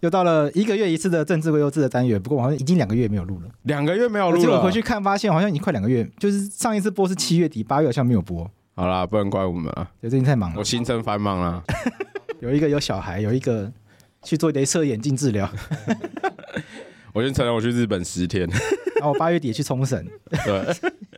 又到了一个月一次的政治微优质的单元，不过我好像已经两个月没有录了，两个月没有录了。结果回去看发现，好像已经快两个月，就是上一次播是七月底，八月好像没有播。好啦，不能怪我们啊，最近太忙了，我行程繁忙了。有一个有小孩，有一个去做镭射眼镜治疗。我先承认我去日本十天，然后我八月底去冲绳。对，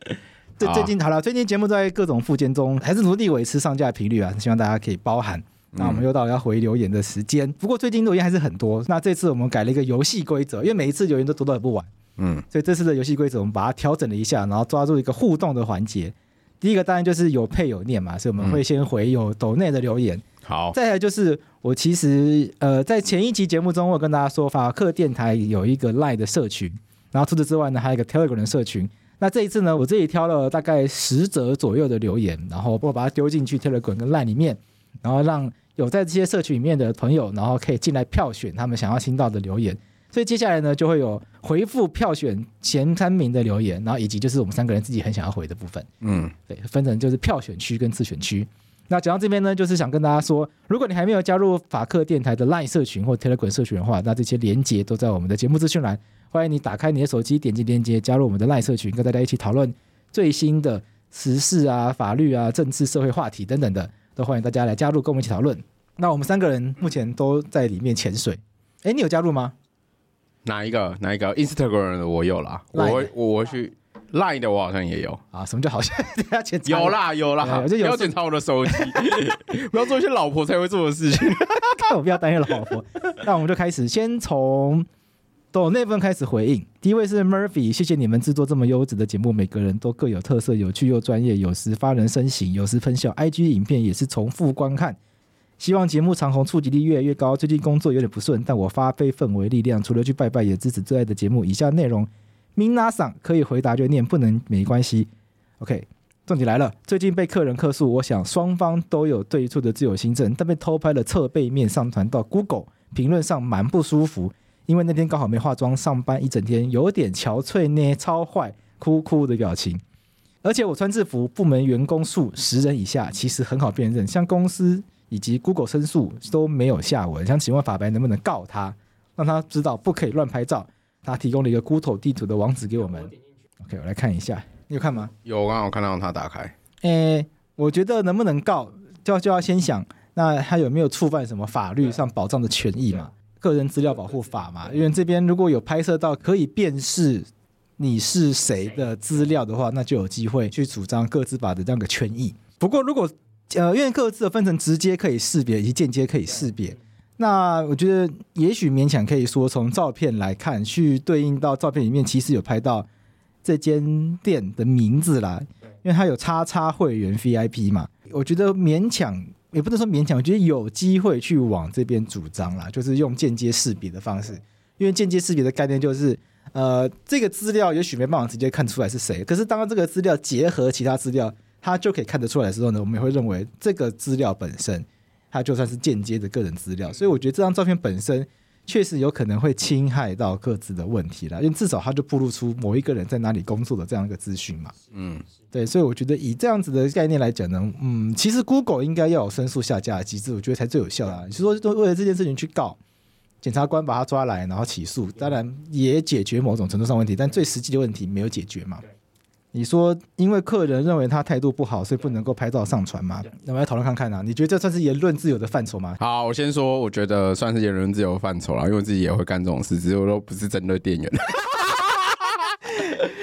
最最近好了，最近节目在各种复健中，还是努力维持上架频率啊，希望大家可以包涵。那我们又到了要回留言的时间，不过最近留言还是很多。那这次我们改了一个游戏规则，因为每一次留言都读到很不晚，嗯，所以这次的游戏规则我们把它调整了一下，然后抓住一个互动的环节。第一个当然就是有配有念嘛，所以我们会先回有抖内的留言。好，再来就是我其实呃在前一期节目中我有跟大家说，法克电台有一个 Line 的社群，然后除此之外呢还有一个 Telegram 的社群。那这一次呢，我自己挑了大概十则左右的留言，然后我把它丢进去 Telegram 跟 Line 里面。然后让有在这些社群里面的朋友，然后可以进来票选他们想要听到的留言。所以接下来呢，就会有回复票选前三名的留言，然后以及就是我们三个人自己很想要回的部分。嗯，对，分成就是票选区跟自选区。那讲到这边呢，就是想跟大家说，如果你还没有加入法克电台的 LINE 社群或 Telegram 社群的话，那这些连接都在我们的节目资讯栏。欢迎你打开你的手机，点击连接，加入我们的 LINE 社群，跟大家一起讨论最新的时事啊、法律啊、政治、社会话题等等的。都欢迎大家来加入，跟我们一起讨论。那我们三个人目前都在里面潜水。哎，你有加入吗？哪一个？哪一个？Instagram 的我有啦。我我我去 Line 的我好像也有啊。什么叫好像？有啦有啦，不要检查我的手机，不要做一些老婆才会做的事情。看我不要担心老婆。那我们就开始，先从。抖内分开始回应，第一位是 Murphy，谢谢你们制作这么优质的节目，每个人都各有特色，有趣又专业，有时发人深省，有时喷笑。IG 影片也是重复观看，希望节目长红，触及率越来越高。最近工作有点不顺，但我发挥氛围力量，除了去拜拜，也支持最爱的节目。以下内容，Mina 桑可以回答就念，不能没关系。OK，重点来了，最近被客人客诉，我想双方都有对错的自由心证，但被偷拍了侧背面上传到 Google 评论上，蛮不舒服。因为那天刚好没化妆，上班一整天有点憔悴呢，超坏，哭哭的表情。而且我穿制服，部门员工数十人以下，其实很好辨认。像公司以及 Google 申诉都没有下文。想请问法白能不能告他，让他知道不可以乱拍照？他提供了一个 Google 地图的网址给我们。OK，我来看一下，你有看吗？有，刚刚我看到他打开。诶，我觉得能不能告，就要就要先想，那他有没有触犯什么法律上保障的权益嘛？个人资料保护法嘛，因为这边如果有拍摄到可以辨识你是谁的资料的话，那就有机会去主张各自法的这样一个权益。不过如果呃，因为各自的分成直接可以识别以及间接可以识别，那我觉得也许勉强可以说从照片来看，去对应到照片里面其实有拍到这间店的名字啦，因为它有叉叉会员 VIP 嘛，我觉得勉强。也不能说勉强，我觉得有机会去往这边主张啦，就是用间接识别的方式，因为间接识别的概念就是，呃，这个资料也许没办法直接看出来是谁，可是当这个资料结合其他资料，它就可以看得出来的时候呢，我们也会认为这个资料本身，它就算是间接的个人资料，所以我觉得这张照片本身。确实有可能会侵害到各自的问题啦，因为至少它就暴露出某一个人在哪里工作的这样一个资讯嘛。嗯，对，所以我觉得以这样子的概念来讲呢，嗯，其实 Google 应该要有申诉下架的机制，我觉得才最有效啊。你是说为了这件事情去告检察官，把他抓来然后起诉，当然也解决某种程度上问题，但最实际的问题没有解决嘛。你说因为客人认为他态度不好，所以不能够拍照上传吗？那我们来讨论看看啊，你觉得这算是言论自由的范畴吗？好，我先说，我觉得算是言论自由范畴啦，因为我自己也会干这种事，只是我都不是针对店员。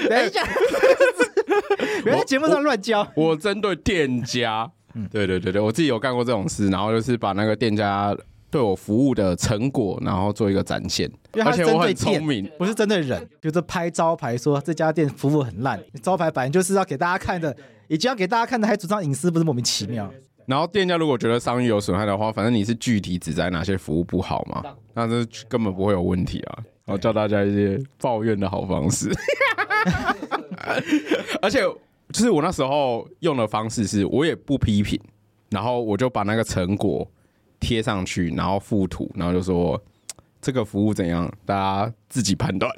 等一下，别在节目上乱教。我针对店家，嗯，对对对对，我自己有干过这种事，然后就是把那个店家。对我服务的成果，然后做一个展现，而且我很聪明，不是针对人，就是拍招牌说这家店服务很烂，招牌本来就是要给大家看的，已经要给大家看的，还主张隐私，不是莫名其妙。然后店家如果觉得商誉有损害的话，反正你是具体指在哪些服务不好嘛，那这根本不会有问题啊。然后教大家一些抱怨的好方式，而且就是我那时候用的方式是，我也不批评，然后我就把那个成果。贴上去，然后附图，然后就说这个服务怎样，大家自己判断，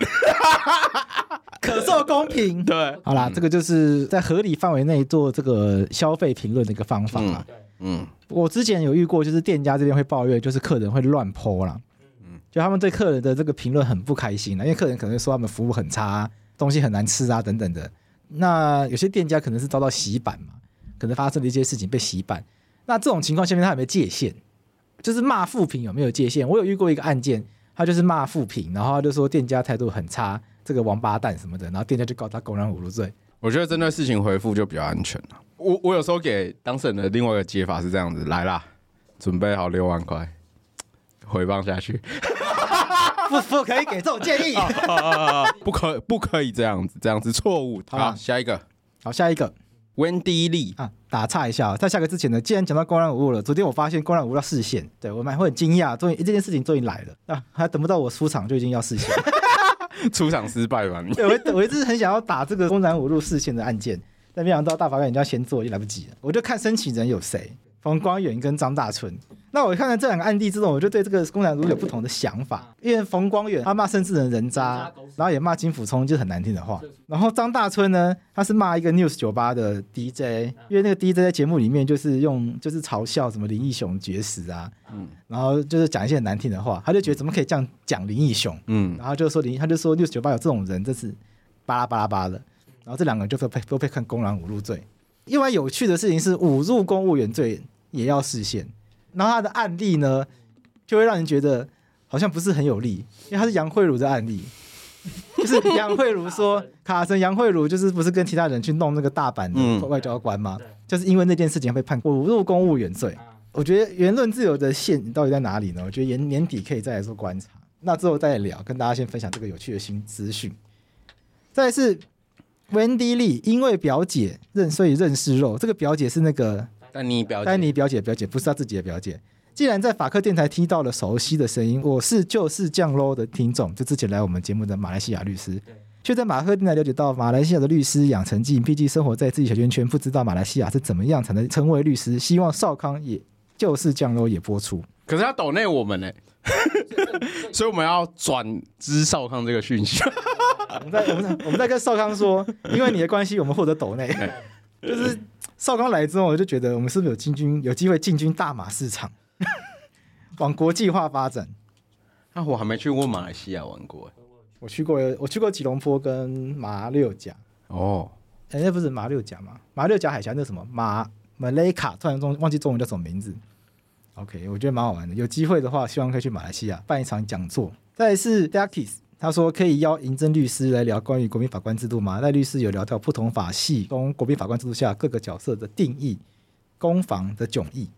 可受公平。对，好啦，嗯、这个就是在合理范围内做这个消费评论的一个方法嘛。嗯，我之前有遇过，就是店家这边会抱怨，就是客人会乱 po 啦，嗯，就他们对客人的这个评论很不开心了，因为客人可能会说他们服务很差，东西很难吃啊等等的。那有些店家可能是遭到洗版嘛，可能发生了一些事情被洗版，那这种情况下面他有没有界限？就是骂负评有没有界限？我有遇过一个案件，他就是骂负评，然后他就说店家态度很差，这个王八蛋什么的，然后店家就告他公然侮辱罪。我觉得针对事情回复就比较安全了。我我有时候给当事人的另外一个解法是这样子：来啦，准备好六万块，回放下去。不不可以给这种建议，不可不可以这样子，这样子错误。好，下一个，好，下一个。Wendy Lee 啊，打岔一下，在下个之前呢，既然讲到公然侮辱了，昨天我发现公然侮辱要视线，对我蛮会很惊讶，终于这件事情终于来了啊，还等不到我出场就已经要视线，出场失败吧？对，我 我一直很想要打这个公然侮辱视线的案件，但没想到大法官人家先做就来不及了，我就看申请人有谁。冯光远跟张大春，那我看到这两个案例之后，我就对这个公然侮辱有不同的想法。因为冯光远他骂甚至人人渣，然后也骂金溥聪就是很难听的话。然后张大春呢，他是骂一个 News 酒吧的 DJ，因为那个 DJ 在节目里面就是用就是嘲笑什么林义雄绝食啊，嗯，然后就是讲一些很难听的话，他就觉得怎么可以这样讲林义雄，嗯，然后就说林，他就说 News 酒吧有这种人，这是巴拉巴拉巴拉的。然后这两个人就被都被看公然侮辱罪。另外有趣的事情是侮辱公务员罪。也要释宪，然后他的案例呢，就会让人觉得好像不是很有利，因为他是杨慧茹的案例，就是杨慧茹说 卡森杨慧茹就是不是跟其他人去弄那个大阪的外交官吗？嗯、就是因为那件事情被判侮辱公务员罪。我觉得言论自由的线到底在哪里呢？我觉得年年底可以再来做观察，那之后再聊，跟大家先分享这个有趣的新资讯。再来是 Wendy Lee，因为表姐认所以认识肉，这个表姐是那个。丹尼表姐，丹尼表姐，表姐不是他自己的表姐。既然在法克电台听到了熟悉的声音，我是就是降喽的听众，就之前来我们节目的马来西亚律师，却在马克电台了解到马来西亚的律师养成记，毕竟生活在自己小圈圈，不知道马来西亚是怎么样才能成为律师。希望少康也就是降喽也播出，可是他抖内我们呢，所以我们要转知少康这个讯息。我们在我们在我们在跟少康说，因为你的关系，我们获得抖内，就是。少康来之后，我就觉得我们是不是有进军，有机会进军大马市场，往国际化发展？那、啊、我还没去过马来西亚玩过，我去过，我去过吉隆坡跟马六甲。哦，哎、欸，那不是马六甲吗？马六甲海峡那什么马马雷卡，突然中忘记中文叫什么名字。OK，我觉得蛮好玩的。有机会的话，希望可以去马来西亚办一场讲座。再来是 Dakis。他说：“可以邀银正律师来聊关于国民法官制度吗？赖律师有聊到不同法系中国民法官制度下各个角色的定义、攻防的迥异。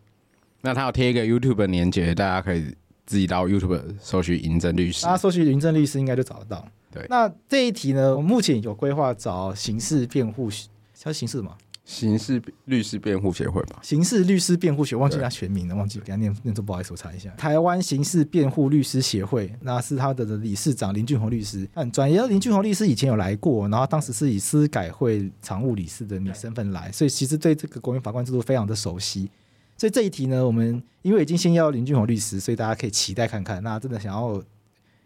那他要贴一个 YouTube 的链接，大家可以自己到 YouTube 搜寻银正律师。大家搜寻银正律师应该就找得到。对，那这一题呢，我目前有规划找刑事辩护，他是刑事吗？刑事律师辩护协会吧，刑事律师辩护学忘记他全名了，忘记给他念念错，不好意思，我查一下。台湾刑事辩护律师协会，那是他的理事长林俊宏律师，很专业。林俊宏律师以前有来过，然后当时是以司改会常务理事的女身份来，所以其实对这个国民法官制度非常的熟悉。所以这一题呢，我们因为已经先邀林俊宏律师，所以大家可以期待看看。那真的想要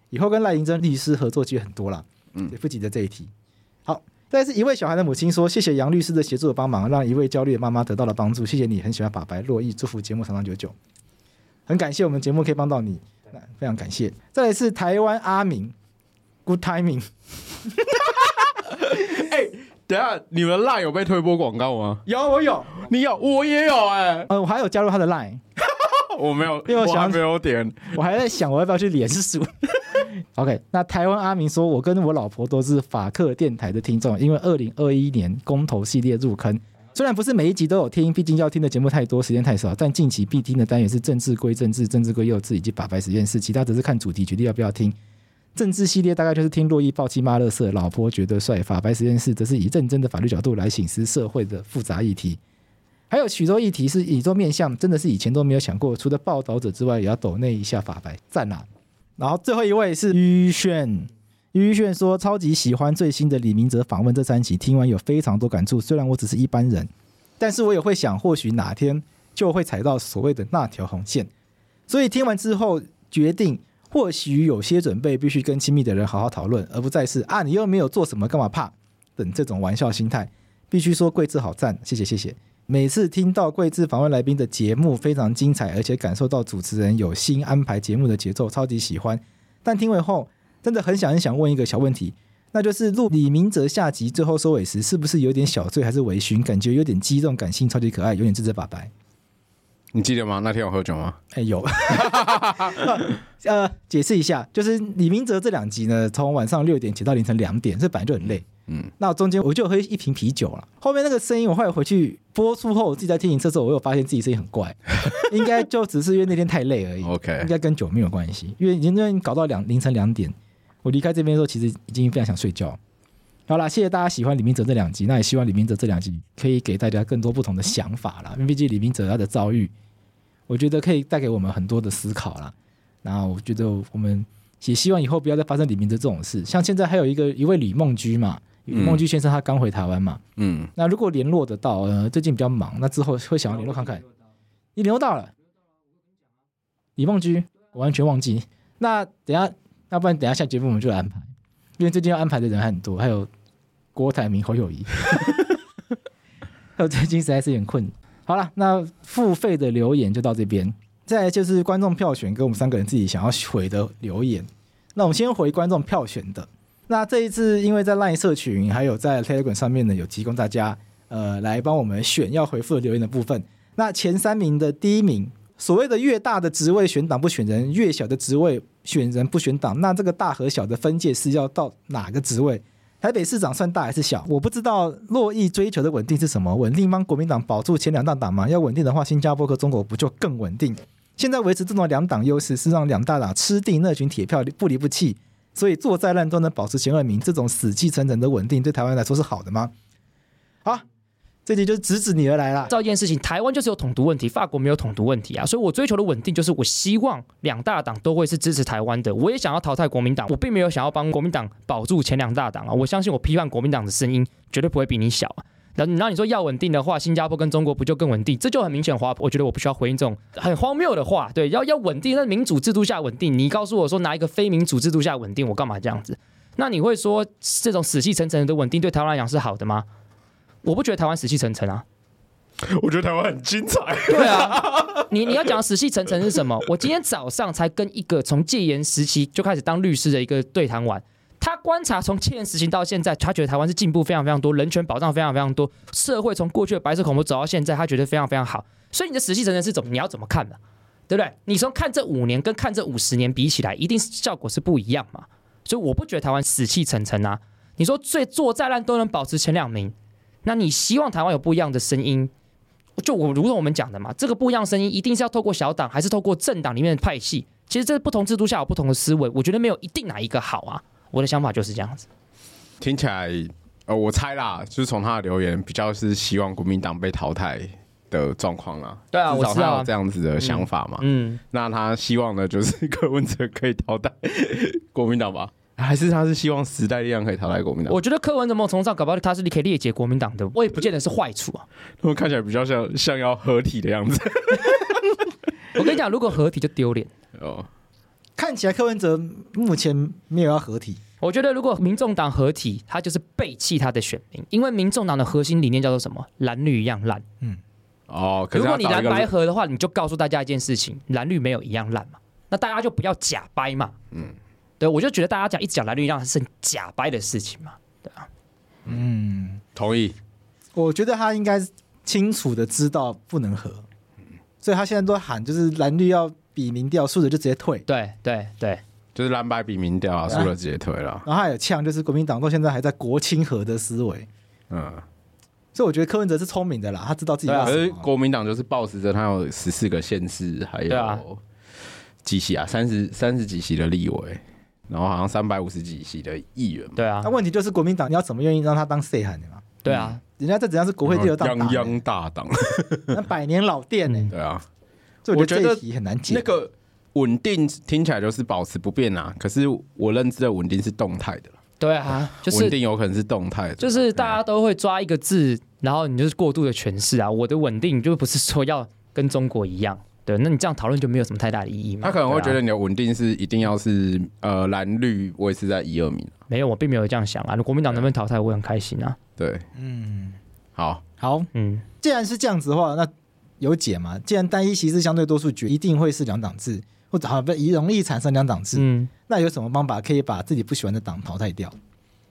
以后跟赖银珍律师合作机会很多了，嗯，也不急着这一题。好。但是一位小孩的母亲说：“谢谢杨律师的协助的帮忙，让一位焦虑的妈妈得到了帮助。谢谢你，很喜欢法白洛意，祝福节目长长久久。很感谢我们节目可以帮到你，那非常感谢。再来是台湾阿明，Good timing。哎、欸，等下你们 LINE 有被推播广告吗？有，我有，你有，我也有哎、欸。呃，我还有加入他的 Line，我没有，因为我想还没有点，我还在想我要不要去连署。OK，那台湾阿明说，我跟我老婆都是法客电台的听众，因为二零二一年公投系列入坑。虽然不是每一集都有听，毕竟要听的节目太多，时间太少。但近期必听的单元是政治归政治，政治归幼稚以及法白实验室，其他只是看主题决定要不要听。政治系列大概就是听珞亦爆气骂乐色，老婆觉得帅。法白实验室则是以认真的法律角度来省思社会的复杂议题。还有许多议题是以多面向，真的是以前都没有想过。除了报道者之外，也要抖那一下法白，赞啦！然后最后一位是于炫，于炫说超级喜欢最新的李明哲访问这三集，听完有非常多感触。虽然我只是一般人，但是我也会想，或许哪天就会踩到所谓的那条红线。所以听完之后决定，或许有些准备必须跟亲密的人好好讨论，而不再是啊你又没有做什么，干嘛怕等这种玩笑心态。必须说贵志好赞，谢谢谢谢。每次听到贵志访问来宾的节目非常精彩，而且感受到主持人有心安排节目的节奏，超级喜欢。但听完后，真的很想很想问一个小问题，那就是录李明哲下集最后收尾时，是不是有点小醉还是微醺？感觉有点激动、感性、超级可爱，有点自责。把白。你记得吗？那天有喝酒吗？哎，有。呃，解释一下，就是李明哲这两集呢，从晚上六点写到凌晨两点，这本来就很累。嗯，那中间我就喝一瓶啤酒了。后面那个声音，我后来回去播出后，我自己在听一次之后，我有发现自己声音很怪，应该就只是因为那天太累而已。OK，应该跟酒没有关系，因为已经搞到两凌晨两点，我离开这边的时候，其实已经非常想睡觉。好啦，谢谢大家喜欢李明哲这两集，那也希望李明哲这两集可以给大家更多不同的想法啦。因为毕竟李明哲他的遭遇，我觉得可以带给我们很多的思考啦。然后我觉得我们也希望以后不要再发生李明哲这种事。像现在还有一个一位李梦居嘛。李梦居先生他刚回台湾嘛，嗯，那如果联络得到，呃，最近比较忙，那之后会想要联络看看。你联络到了，李梦居，我完全忘记。那等下，要不然等下下节目我们就来安排，因为最近要安排的人还很多，还有郭台铭、侯友谊，还有最近实在是有点困。好了，那付费的留言就到这边，再来就是观众票选跟我们三个人自己想要回的留言。那我们先回观众票选的。那这一次，因为在 LINE 社群还有在 Telegram 上面呢，有提供大家呃来帮我们选要回复的留言的部分。那前三名的第一名，所谓的越大的职位选党不选人，越小的职位选人不选党。那这个大和小的分界是要到哪个职位？台北市长算大还是小？我不知道。洛邑追求的稳定是什么？稳定帮国民党保住前两大党吗？要稳定的话，新加坡和中国不就更稳定？现在维持这种两党优势，是让两大党吃定那群铁票，不离不弃。所以做再烂都能保持前二名，这种死气沉沉的稳定对台湾来说是好的吗？好，这题就是直指你而来了。这件事情，台湾就是有统独问题，法国没有统独问题啊。所以我追求的稳定，就是我希望两大党都会是支持台湾的。我也想要淘汰国民党，我并没有想要帮国民党保住前两大党啊。我相信我批判国民党的声音绝对不会比你小啊。然后，然后你说要稳定的话，新加坡跟中国不就更稳定？这就很明显滑，我觉得我不需要回应这种很荒谬的话。对，要要稳定，那民主制度下稳定，你告诉我说拿一个非民主制度下稳定，我干嘛这样子？那你会说这种死气沉沉的稳定对台湾来讲是好的吗？我不觉得台湾死气沉沉啊，我觉得台湾很精彩。对啊，你你要讲死气沉沉是什么？我今天早上才跟一个从戒严时期就开始当律师的一个对谈完。他观察从戒严实行到现在，他觉得台湾是进步非常非常多，人权保障非常非常多，社会从过去的白色恐怖走到现在，他觉得非常非常好。所以你的死气沉沉是怎么？你要怎么看的？对不对？你从看这五年跟看这五十年比起来，一定是效果是不一样嘛。所以我不觉得台湾死气沉沉啊。你说最做再烂都能保持前两名，那你希望台湾有不一样的声音？就我如同我们讲的嘛，这个不一样声音一定是要透过小党，还是透过政党里面的派系？其实这不同制度下有不同的思维，我觉得没有一定哪一个好啊。我的想法就是这样子，听起来，呃，我猜啦，就是从他的留言比较是希望国民党被淘汰的状况啦。对啊，至少他有这样子的想法嘛。嗯，那他希望的就是柯文哲可以淘汰国民党吧？还是他是希望时代力量可以淘汰国民党？我觉得柯文哲某种程度上搞不好他是可以裂解国民党的，我也不见得是坏处啊。他们看起来比较像像要合体的样子。我跟你讲，如果合体就丢脸哦。看起来柯文哲目前没有要合体。我觉得如果民众党合体，他就是背弃他的选民，因为民众党的核心理念叫做什么？蓝绿一样烂。嗯，哦，如果你蓝白合的话，你就告诉大家一件事情：蓝绿没有一样烂嘛。那大家就不要假掰嘛。嗯，对，我就觉得大家讲一直讲蓝绿一样是很假掰的事情嘛。对啊。嗯，同意。我觉得他应该清楚的知道不能合，所以他现在都喊就是蓝绿要比民调，输了就直接退。对对对，就是蓝白比民调啊，输了直接退了。然后他有呛，就是国民党到现在还在国亲和的思维。嗯，所以我觉得柯文哲是聪明的啦，他知道自己要可是什么。国民党就是抱持着他有十四个县市，还有几席啊，三十三十几席的立委，然后好像三百五十几席的议员嘛。对啊那，问题就是国民党，你要怎么愿意让他当 C 喊的嘛？对啊，人家这怎样是国会第二大党泱欸，泱大党，那百年老店呢、嗯对啊，我我觉得这题很难解。那个稳定听起来就是保持不变啊，可是我认知的稳定是动态的，对啊，就稳是定有可能是动态的，就是大家都会抓一个字，然后你就是过度的诠释啊。我的稳定就不是说要跟中国一样，对，那你这样讨论就没有什么太大的意义嘛。他可能会觉得你的稳定是一定要是呃蓝绿维持在一二名，没有，我并没有这样想啊。国民党能不能淘汰，我很开心啊。对，嗯，好，好，嗯，既然是这样子的话，那有解嘛？既然单一席次相对多数决一定会是两党制，或者好不容易产生两党制，嗯，那有什么方法可以把自己不喜欢的党淘汰掉？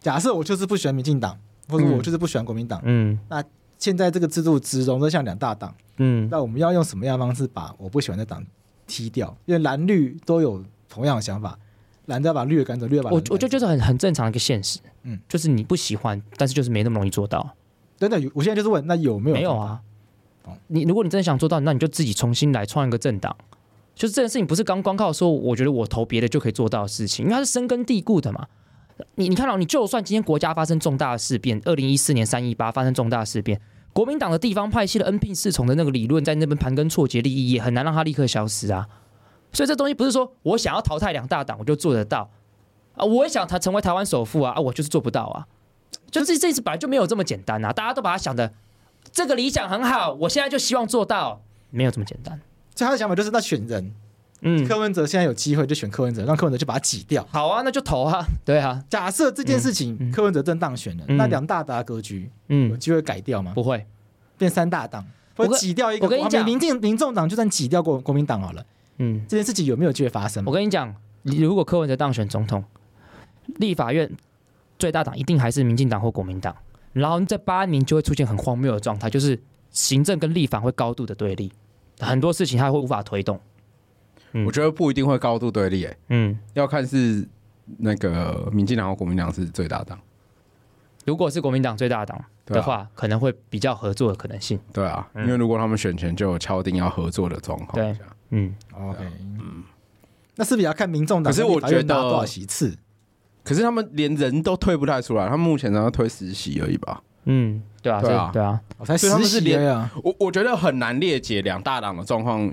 假设我就是不喜欢民进党，或者我就是不喜欢国民党，嗯那现在这个制度只容得下两大党，嗯，那我们要用什么样的方式把我不喜欢的党踢掉？因为蓝绿都有同样的想法，蓝的要把绿的赶走，绿的赶走我我觉得就是很很正常的一个现实，嗯嗯，就是你不喜欢，但是就是没那么容易做到。真的，我现在就是问，那有没有？没有，啊哦。你如果你真的想做到，那你就自己重新来创一个政党。就是这件事情不是刚光靠说，我觉得我投别的就可以做到的事情，因为它是深根蒂固的嘛。你你看到，你就算今天国家发生重大的事变，二零一四年三一八发生重大事变，国民党的地方派系的恩聘侍从的那个理论在那边盘根错节，利益也很难让它立刻消失啊。所以这东西不是说我想要淘汰两大党我就做得到啊，我也想他成为台湾首富啊，啊，我就是做不到啊。就这这次本来就没有这么简单啊，大家都把它想的这个理想很好，我现在就希望做到，没有这么简单。所以他的想法就是，那选人，嗯，柯文哲现在有机会就选柯文哲，让柯文哲就把他挤掉。好啊，那就投啊，对啊，假设这件事情、柯文哲真当选了，嗯。那两大党的格局嗯。有嗯，机会改掉吗？不会，变三大党，或我跟者挤掉一个？我跟你讲。民进民众党就算挤掉国国民党好了，嗯，这件事情有没有机会发生？我跟你讲，你如果柯文哲当选总统，立法院最大党一定还是民进党或国民党，然后这八年就会出现很荒谬的状态，就是行政跟立法会高度的对立，很多事情他会无法推动。嗯。我觉得不一定会高度对立，哎，嗯，要看是那个民进党和国民党是最大党，如果是国民党最大党的话，可能会比较合作的可能性。对啊，嗯。因为如果他们选前就有敲定要合作的状况对。下，嗯，OK，嗯。那是不是也要看民众党可是我觉得多少席次？可是他们连人都推不太出来，他们目前只要推实习而已吧。嗯，对啊，对啊这对啊，我才所以他十们是连席而已啊！我我觉得很难列解两大党的状况，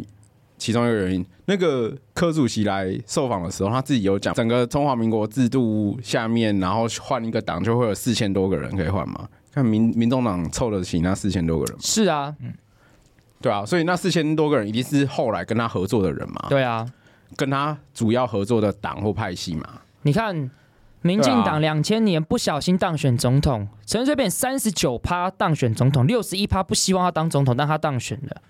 其中一个原因，那个柯主席来受访的时候，他自己有讲，整个中华民国制度下面，然后换一个党就会有四千多个人可以换嘛。看民民众党凑得起那四千多个人吗，是啊，对啊，所以那四千多个人一定是后来跟他合作的人嘛，对啊，跟他主要合作的党或派系嘛。你看，民进党两千年不小心当选总统，陈水扁三十九趴当选总统，六十一趴不希望他当总统，但他当选了。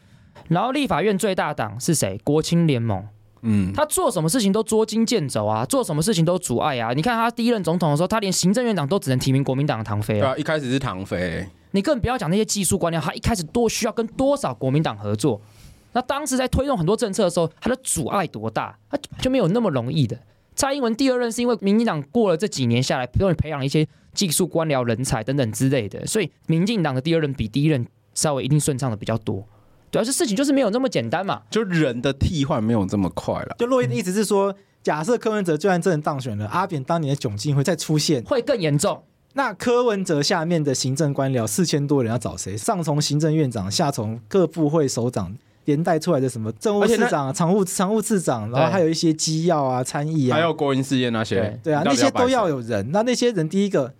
然后立法院最大党是谁？国青联盟，嗯，他做什么事情都捉襟见肘啊，做什么事情都阻碍啊。你看他第一任总统的时候，他连行政院长都只能提名国民党的唐飞啊。对啊，一开始是唐飞，你更不要讲那些技术官僚，他一开始多需要跟多少国民党合作。那当时在推动很多政策的时候，他的阻碍多大？他就没有那么容易的。蔡英文第二任是因为民进党过了这几年下来，不断培养一些技术官僚人才等等之类的，所以民进党的第二任比第一任稍微一定顺畅的比较多。主要是事情就是没有那么简单嘛。就人的替换没有这么快了。就洛伊的意思是说，假设柯文哲就算真的当选了，阿扁当年的窘境会再出现，会更严重。那柯文哲下面的行政官僚四千多人要找谁？上从行政院长，下从各部会首长，连带出来的什么政务次长、常务常务次长，然后还有一些机要啊、参议啊，还有国营事业那些，对啊，那些都要有人。那那些人，第一个，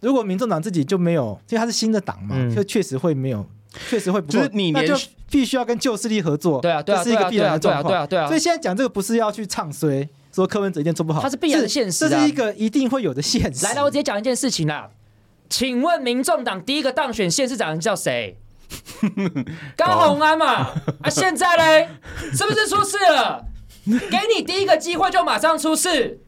如果民众党自己就没有，因为他是新的党嘛，嗯就确实会没有，确实会不是你连那就必须要跟旧势力合作。对啊，这是一个必然的状况。对啊，对啊所以。现在讲这个不是要去唱衰，说柯文哲一定做不好，它是必然的现实啊这是一个一定会有的现实。来来，我直接讲一件事情啦。请问民众党第一个当选县市长叫谁？高红安嘛。啊，现在嘞，是不是出事了？给你第一个机会就马上出事，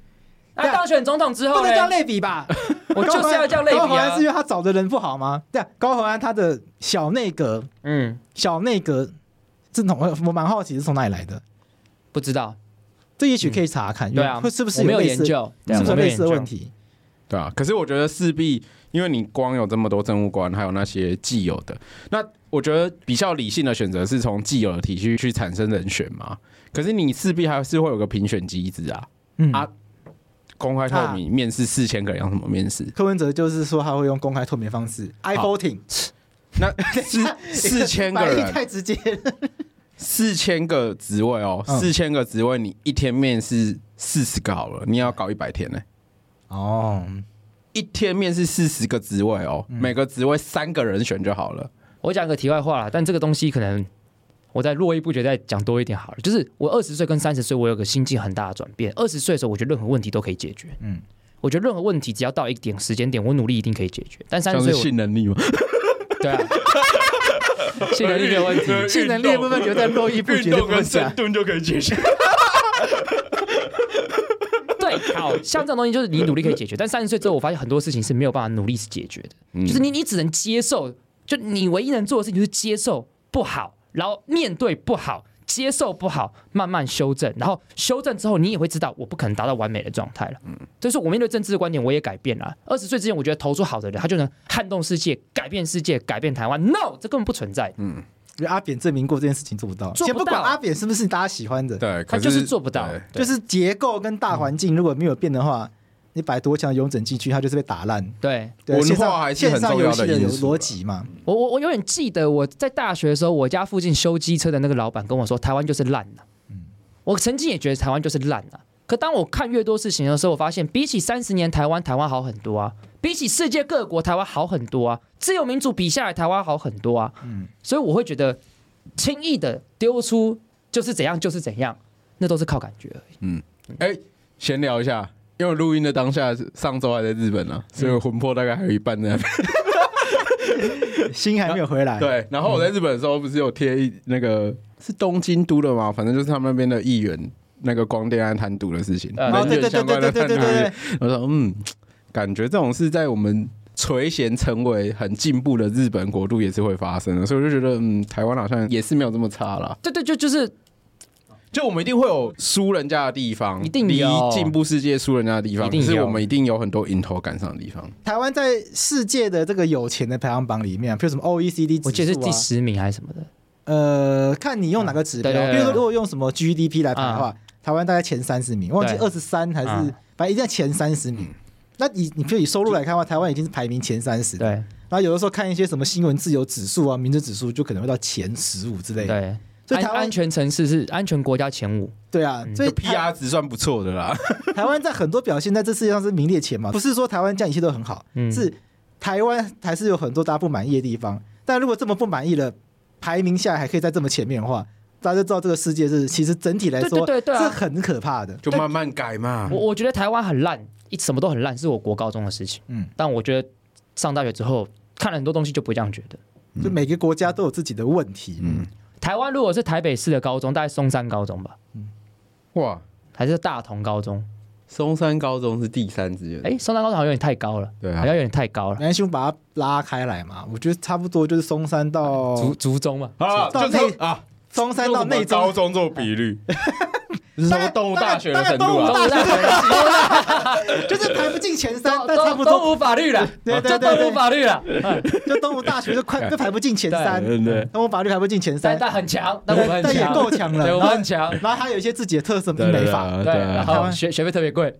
那当选总统之后？不能这样类比吧？我就是要这样类比啊。高虹安是因为他找的人不好吗？对啊，高虹安他的小内阁，嗯，小内阁，这种我蛮好奇是从哪里来的？不知道，这也许可以查看。对啊，会是不是我没有研究？是不是类似的问题？对啊，可是我觉得势必，因为你光有这么多政务官，还有那些既有的，那我觉得比较理性的选择是从既有的体系去产生人选嘛。可是你势必还是会有个评选机制啊，嗯。啊，公开透明，面试四千个人要怎么面试？柯文哲就是说他会用公开透明方式，i voting，那四 四千个人。太直接，四千个职位哦，四千个职位，你一天面试四十个好了，你要搞一百天呢。哦，一天面试四十个职位哦，嗯、每个职位三个人选就好了。我讲个题外话啦，但这个东西可能我再络绎不绝再讲多一点好了。就是我二十岁跟三十岁，我有个心境很大的转变。二十岁的时候，我觉得任何问题都可以解决。嗯，我觉得任何问题只要到一点时间点，我努力一定可以解决。但三十岁，性能力吗？对啊，性能力没有问题，性能力的部分留在络绎不绝的跟深蹲就可以解决。像这种东西就是你努力可以解决，但三十岁之后，我发现很多事情是没有办法努力是解决的，嗯、就是你你只能接受，就你唯一能做的事情就是接受不好，然后面对不好，接受不好，慢慢修正，然后修正之后，你也会知道我不可能达到完美的状态了。嗯，就是我面对政治的观点我也改变了。二十岁之前，我觉得投出好的人，他就能撼动世界，改变世界，改变台湾。No，这根本不存在。嗯。因为阿扁证明过这件事情做不到，先不管阿扁是不是大家喜欢的，对，他就是做不到。就是结构跟大环境如果没有变的话，你摆多强永整进去，他就是被打烂。对，文化还是很重要的逻辑嘛。我我我永远记得我在大学的时候，我家附近修机车的那个老板跟我说，台湾就是烂了。嗯，我曾经也觉得台湾就是烂了。可当我看越多事情的时候，我发现比起三十年台湾，台湾好很多啊！比起世界各国，台湾好很多啊！自由民主比下来，台湾好很多啊！嗯，所以我会觉得轻易的丢出就是怎样就是怎样，那都是靠感觉而已。嗯，哎、欸，闲聊一下，因为录音的当下上周还在日本呢、啊，所以魂魄大概还有一半在那边，心还没有回来。对，然后我在日本的时候不是有贴一那个是东京都的吗？反正就是他们那边的议员。那个光电案贪渎的事情，人权相关的贪渎，我说嗯，感觉这种事在我们垂涎成为很进步的日本国度也是会发生的，所以我就觉得嗯，台湾好像也是没有这么差啦。对对，就就是，就我们一定会有输人家的地方，一定离进步世界输人家的地方，可是我们一定有很多迎头赶上的地方。台湾在世界的这个有钱的排行榜里面，比如什么 OECD，我记得是第十名还是什么的。呃，看你用哪个指标，比如说如果用什么 GDP 来排的话。台湾大概前三十名，忘记二十三还是，反正一定要前三十名。那你你就以收入来看的话，台湾已经是排名前三十。对。然后有的时候看一些什么新闻自由指数啊、民主指数，就可能会到前十五之类的。对。所以台湾安全城市是安全国家前五。对啊，所以 PR 值算不错的啦。台湾在很多表现在这世界上是名列前茅，不是说台湾这样一切都很好，是台湾还是有很多大家不满意的地方。但如果这么不满意了，排名下来还可以在这么前面的话。大家知道这个世界是，其实整体来说是很可怕的，就慢慢改嘛。我我觉得台湾很烂，一什么都很烂，是我国高中的事情。嗯，但我觉得上大学之后看了很多东西，就不会这样觉得。就每个国家都有自己的问题。嗯，台湾如果是台北市的高中，大概松山高中吧。嗯，哇，还是大同高中？松山高中是第三志愿。哎，松山高中好像有点太高了，对，好像有点太高了。没关系，我把它拉开来嘛。我觉得差不多就是松山到竹竹中嘛。啊，到内啊。中山到内中高中做比率，是什么动物大学的程度啊？动物大学就是排不进前三，但差不多。动物法律了，对对对，动物法律了，就动物大学就快 就排不进前三，对对。动物法律排不进前三，但很强，但我们但也够强了，我们很强。然后还有一些自己的特色，英美法，对，然后学学费特别贵。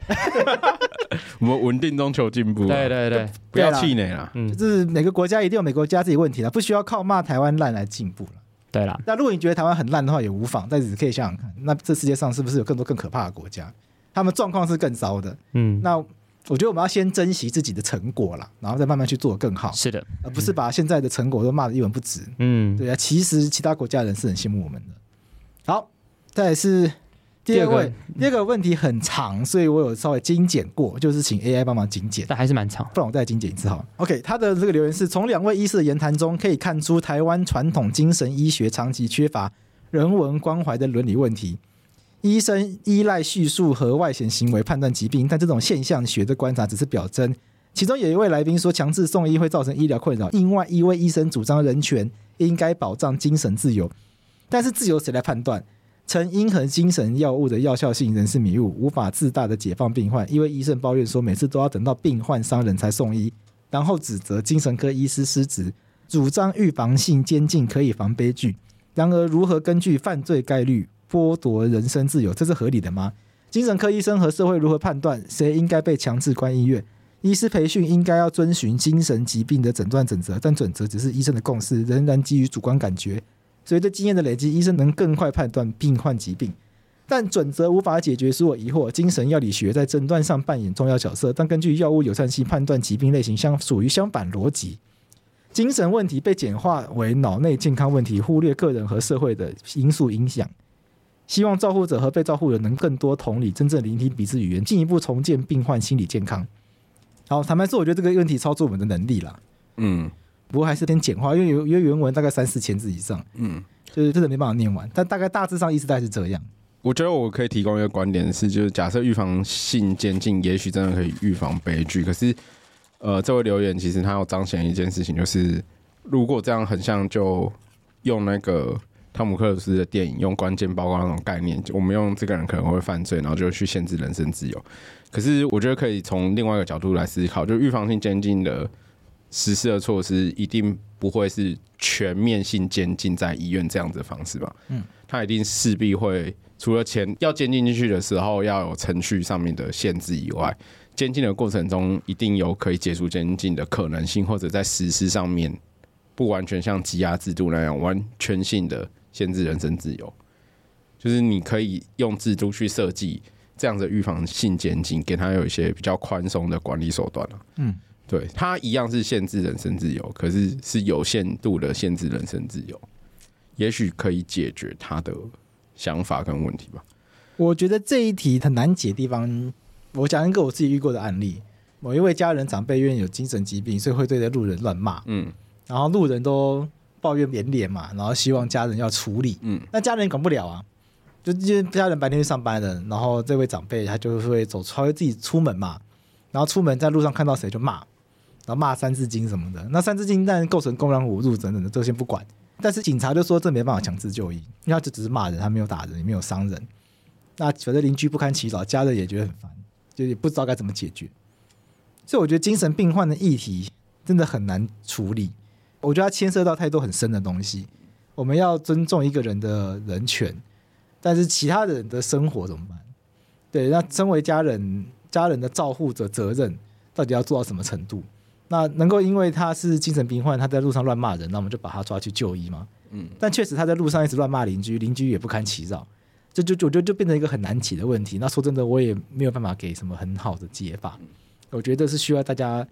我们稳定中求进步，对对对，不要气馁了。嗯，就是每个国家一定有每个国家自己问题了，不需要靠骂台湾烂来进步了。对啦，那如果你觉得台湾很烂的话，也无妨，但是可以想想看，那这世界上是不是有更多更可怕的国家？他们状况是更糟的。嗯，那我觉得我们要先珍惜自己的成果啦，然后再慢慢去做更好。是的，而不是把现在的成果都骂得一文不值。嗯，对啊，其实其他国家人是很羡慕我们的。好，再来是。第二位，第二个问题很长，所以我有稍微精简过，就是请 AI 帮忙精简，但还是蛮长，不然我再精简一次好了。OK，他的这个留言是从两位医师的言谈中可以看出，台湾传统精神医学长期缺乏人文关怀的伦理问题，医生依赖叙述和外显行为判断疾病，但这种现象学的观察只是表征。其中有一位来宾说，强制送医会造成医疗困扰。另外一位医生主张人权应该保障精神自由，但是自由谁来判断？称因和精神药物的药效性仍是迷雾，无法自大的解放病患。因为医生抱怨说，每次都要等到病患伤人才送医，然后指责精神科医师失职，主张预防性监禁可以防悲剧。然而，如何根据犯罪概率剥夺人身自由，这是合理的吗？精神科医生和社会如何判断谁应该被强制关医院？医师培训应该要遵循精神疾病的诊断准则，但准则只是医生的共识，仍然基于主观感觉。随着经验的累积，医生能更快判断病患疾病，但准则无法解决所有疑惑。精神药理学在诊断上扮演重要角色，但根据药物友善性判断疾病类型相属于相反逻辑。精神问题被简化为脑内健康问题，忽略个人和社会的因素影响。希望照护者和被照护人能更多同理，真正聆听彼此语言，进一步重建病患心理健康。好，坦白说，我觉得这个问题超出我们的能力了。嗯，不过还是有点简化，因为有因为原文大概三四千字以上，嗯，就是真的没办法念完。但大概大致上意思大概是这样。我觉得我可以提供一个观点是，就是假设预防性监禁，也许真的可以预防悲剧。可是，呃，这位留言其实他要彰显一件事情，就是如果这样很像就用那个汤姆克鲁斯的电影用关键报告那种概念，我们用这个人可能会犯罪，然后就去限制人身自由。可是我觉得可以从另外一个角度来思考，就预防性监禁的实施的措施，一定不会是全面性监禁在医院这样子的方式吧？嗯，它一定势必会除了前要监禁进去的时候要有程序上面的限制以外，监禁的过程中一定有可以解除监禁的可能性，或者在实施上面不完全像羁押制度那样完全性的限制人身自由，就是你可以用制度去设计。这样的预防性监禁，给他有一些比较宽松的管理手段了。嗯，对，他一样是限制人身自由，可是是有限度的限制人身自由，也许可以解决他的想法跟问题吧。我觉得这一题很难解的地方，我讲一个我自己遇过的案例：某一位家人长辈因为有精神疾病，所以会对着路人乱骂。嗯，然后路人都抱怨连连嘛，然后希望家人要处理。嗯，那家人管不了啊。就因为家人白天去上班的，然后这位长辈他就会走，他会自己出门嘛，然后出门在路上看到谁就骂，然后骂三字经什么的。那三字经当然构成公然侮辱等等的，这先不管。但是警察就说这没办法强制就医，因为他只是骂人，他没有打人，也没有伤人。那觉得邻居不堪其扰，家人也觉得很烦，就也不知道该怎么解决。所以我觉得精神病患的议题真的很难处理，我觉得它牵涉到太多很深的东西。我们要尊重一个人的人权。但是其他人的生活怎么办？对，那身为家人，家人的照护者责任到底要做到什么程度？那能够因为他是精神病患，他在路上乱骂人，那我们就把他抓去就医吗？嗯。但确实他在路上一直乱骂邻居，邻居也不堪其扰，这就就就就变成一个很难解的问题。那说真的，我也没有办法给什么很好的解法。我觉得是需要大家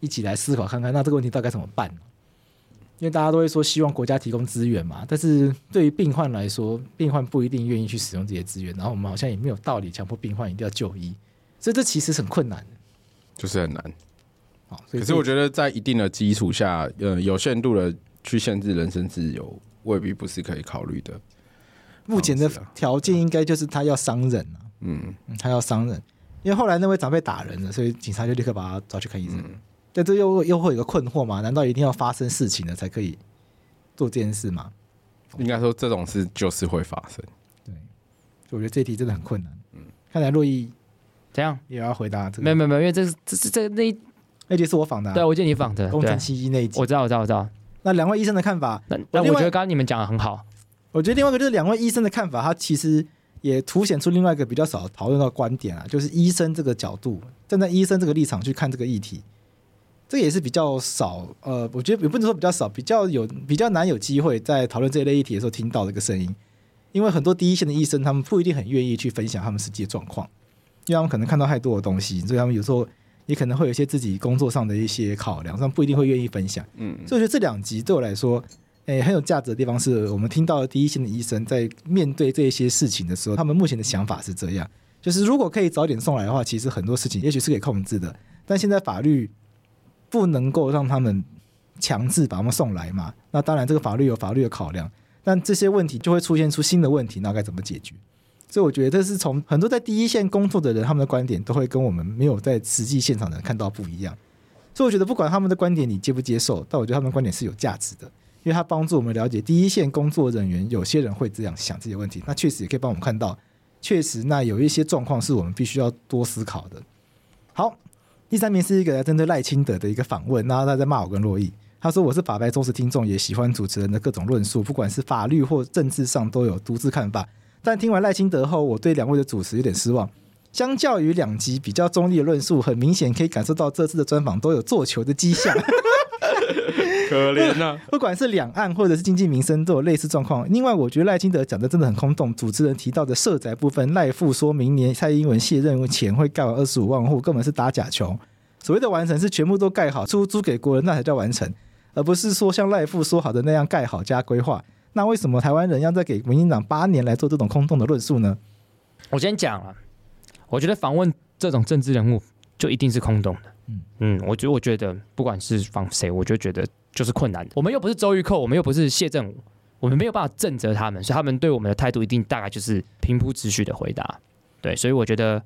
一起来思考看看，那这个问题到底该怎么办？因为大家都会说希望国家提供资源嘛，但是对于病患来说，病患不一定愿意去使用这些资源，然后我们好像也没有道理强迫病患一定要就医，所以这其实很困难，就是很难。可是我觉得在一定的基础下，呃，有限度的去限制人身自由，未必不是可以考虑的。目前的条件应该就是他要伤人啊，嗯，他要伤人，因为后来那位长辈打人了，所以警察就立刻把他抓去看医生。嗯但这又又会有一个困惑嘛？难道一定要发生事情了才可以做这件事吗？应该说这种事就是会发生。对，我觉得这题真的很困难。嗯，看来洛伊怎样也要回答这个？没有没有没有，因为这是这是这那那集是我仿的、啊，对，我记得你仿的工程七一那一集，我知道我知道我知道。那两位医生的看法？但但我觉得刚刚你们讲的很好。我觉得另外一个就是两位医生的看法，他其实也凸显出另外一个比较少讨论到观点啊，就是医生这个角度，站在医生这个立场去看这个议题。这个也是比较少，呃，我觉得也不能说比较少，比较有比较难有机会在讨论这一类议题的时候听到这个声音，因为很多第一线的医生他们不一定很愿意去分享他们实际的状况，因为他们可能看到太多的东西，所以他们有时候也可能会有一些自己工作上的一些考量，但不一定会愿意分享。嗯，所以我觉得这两集对我来说，诶，很有价值的地方是我们听到的第一线的医生在面对这些事情的时候，他们目前的想法是这样，就是如果可以早点送来的话，其实很多事情也许是可以控制的，但现在法律。不能够让他们强制把他们送来嘛？那当然，这个法律有法律的考量，但这些问题就会出现出新的问题，那该怎么解决？所以我觉得这是从很多在第一线工作的人，他们的观点都会跟我们没有在实际现场的人看到不一样。所以我觉得不管他们的观点你接不接受，但我觉得他们的观点是有价值的，因为他帮助我们了解第一线工作人员有些人会这样想这些问题，那确实也可以帮我们看到，确实那有一些状况是我们必须要多思考的。好，第三名是一个来针对赖清德的一个访问，然后他在骂我跟洛毅，他说我是法白忠实听众，也喜欢主持人的各种论述，不管是法律或政治上都有独自看法，但听完赖清德后，我对两位的主持有点失望。相较于两集比较中立的论述，很明显可以感受到这次的专访都有做球的迹象。可怜啊！不管是两岸或者是经济民生，都有类似状况。另外，我觉得赖清德讲的真的很空洞。主持人提到的社宅部分，赖富说明年蔡英文卸任前会盖完二十五万户，根本是打假球。所谓的完成是全部都盖好，出租给国人，那才叫完成，而不是说像赖富说好的那样盖好加规划。那为什么台湾人要再给民进党八年来做这种空洞的论述呢？我先讲了。我觉得访问这种政治人物就一定是空洞的。嗯嗯，我觉得我觉得不管是访谁，我就觉得就是困难的。我们又不是周玉蔻，我们又不是谢振武，我们没有办法正责他们，所以他们对我们的态度一定大概就是平铺直叙的回答。对，所以我觉得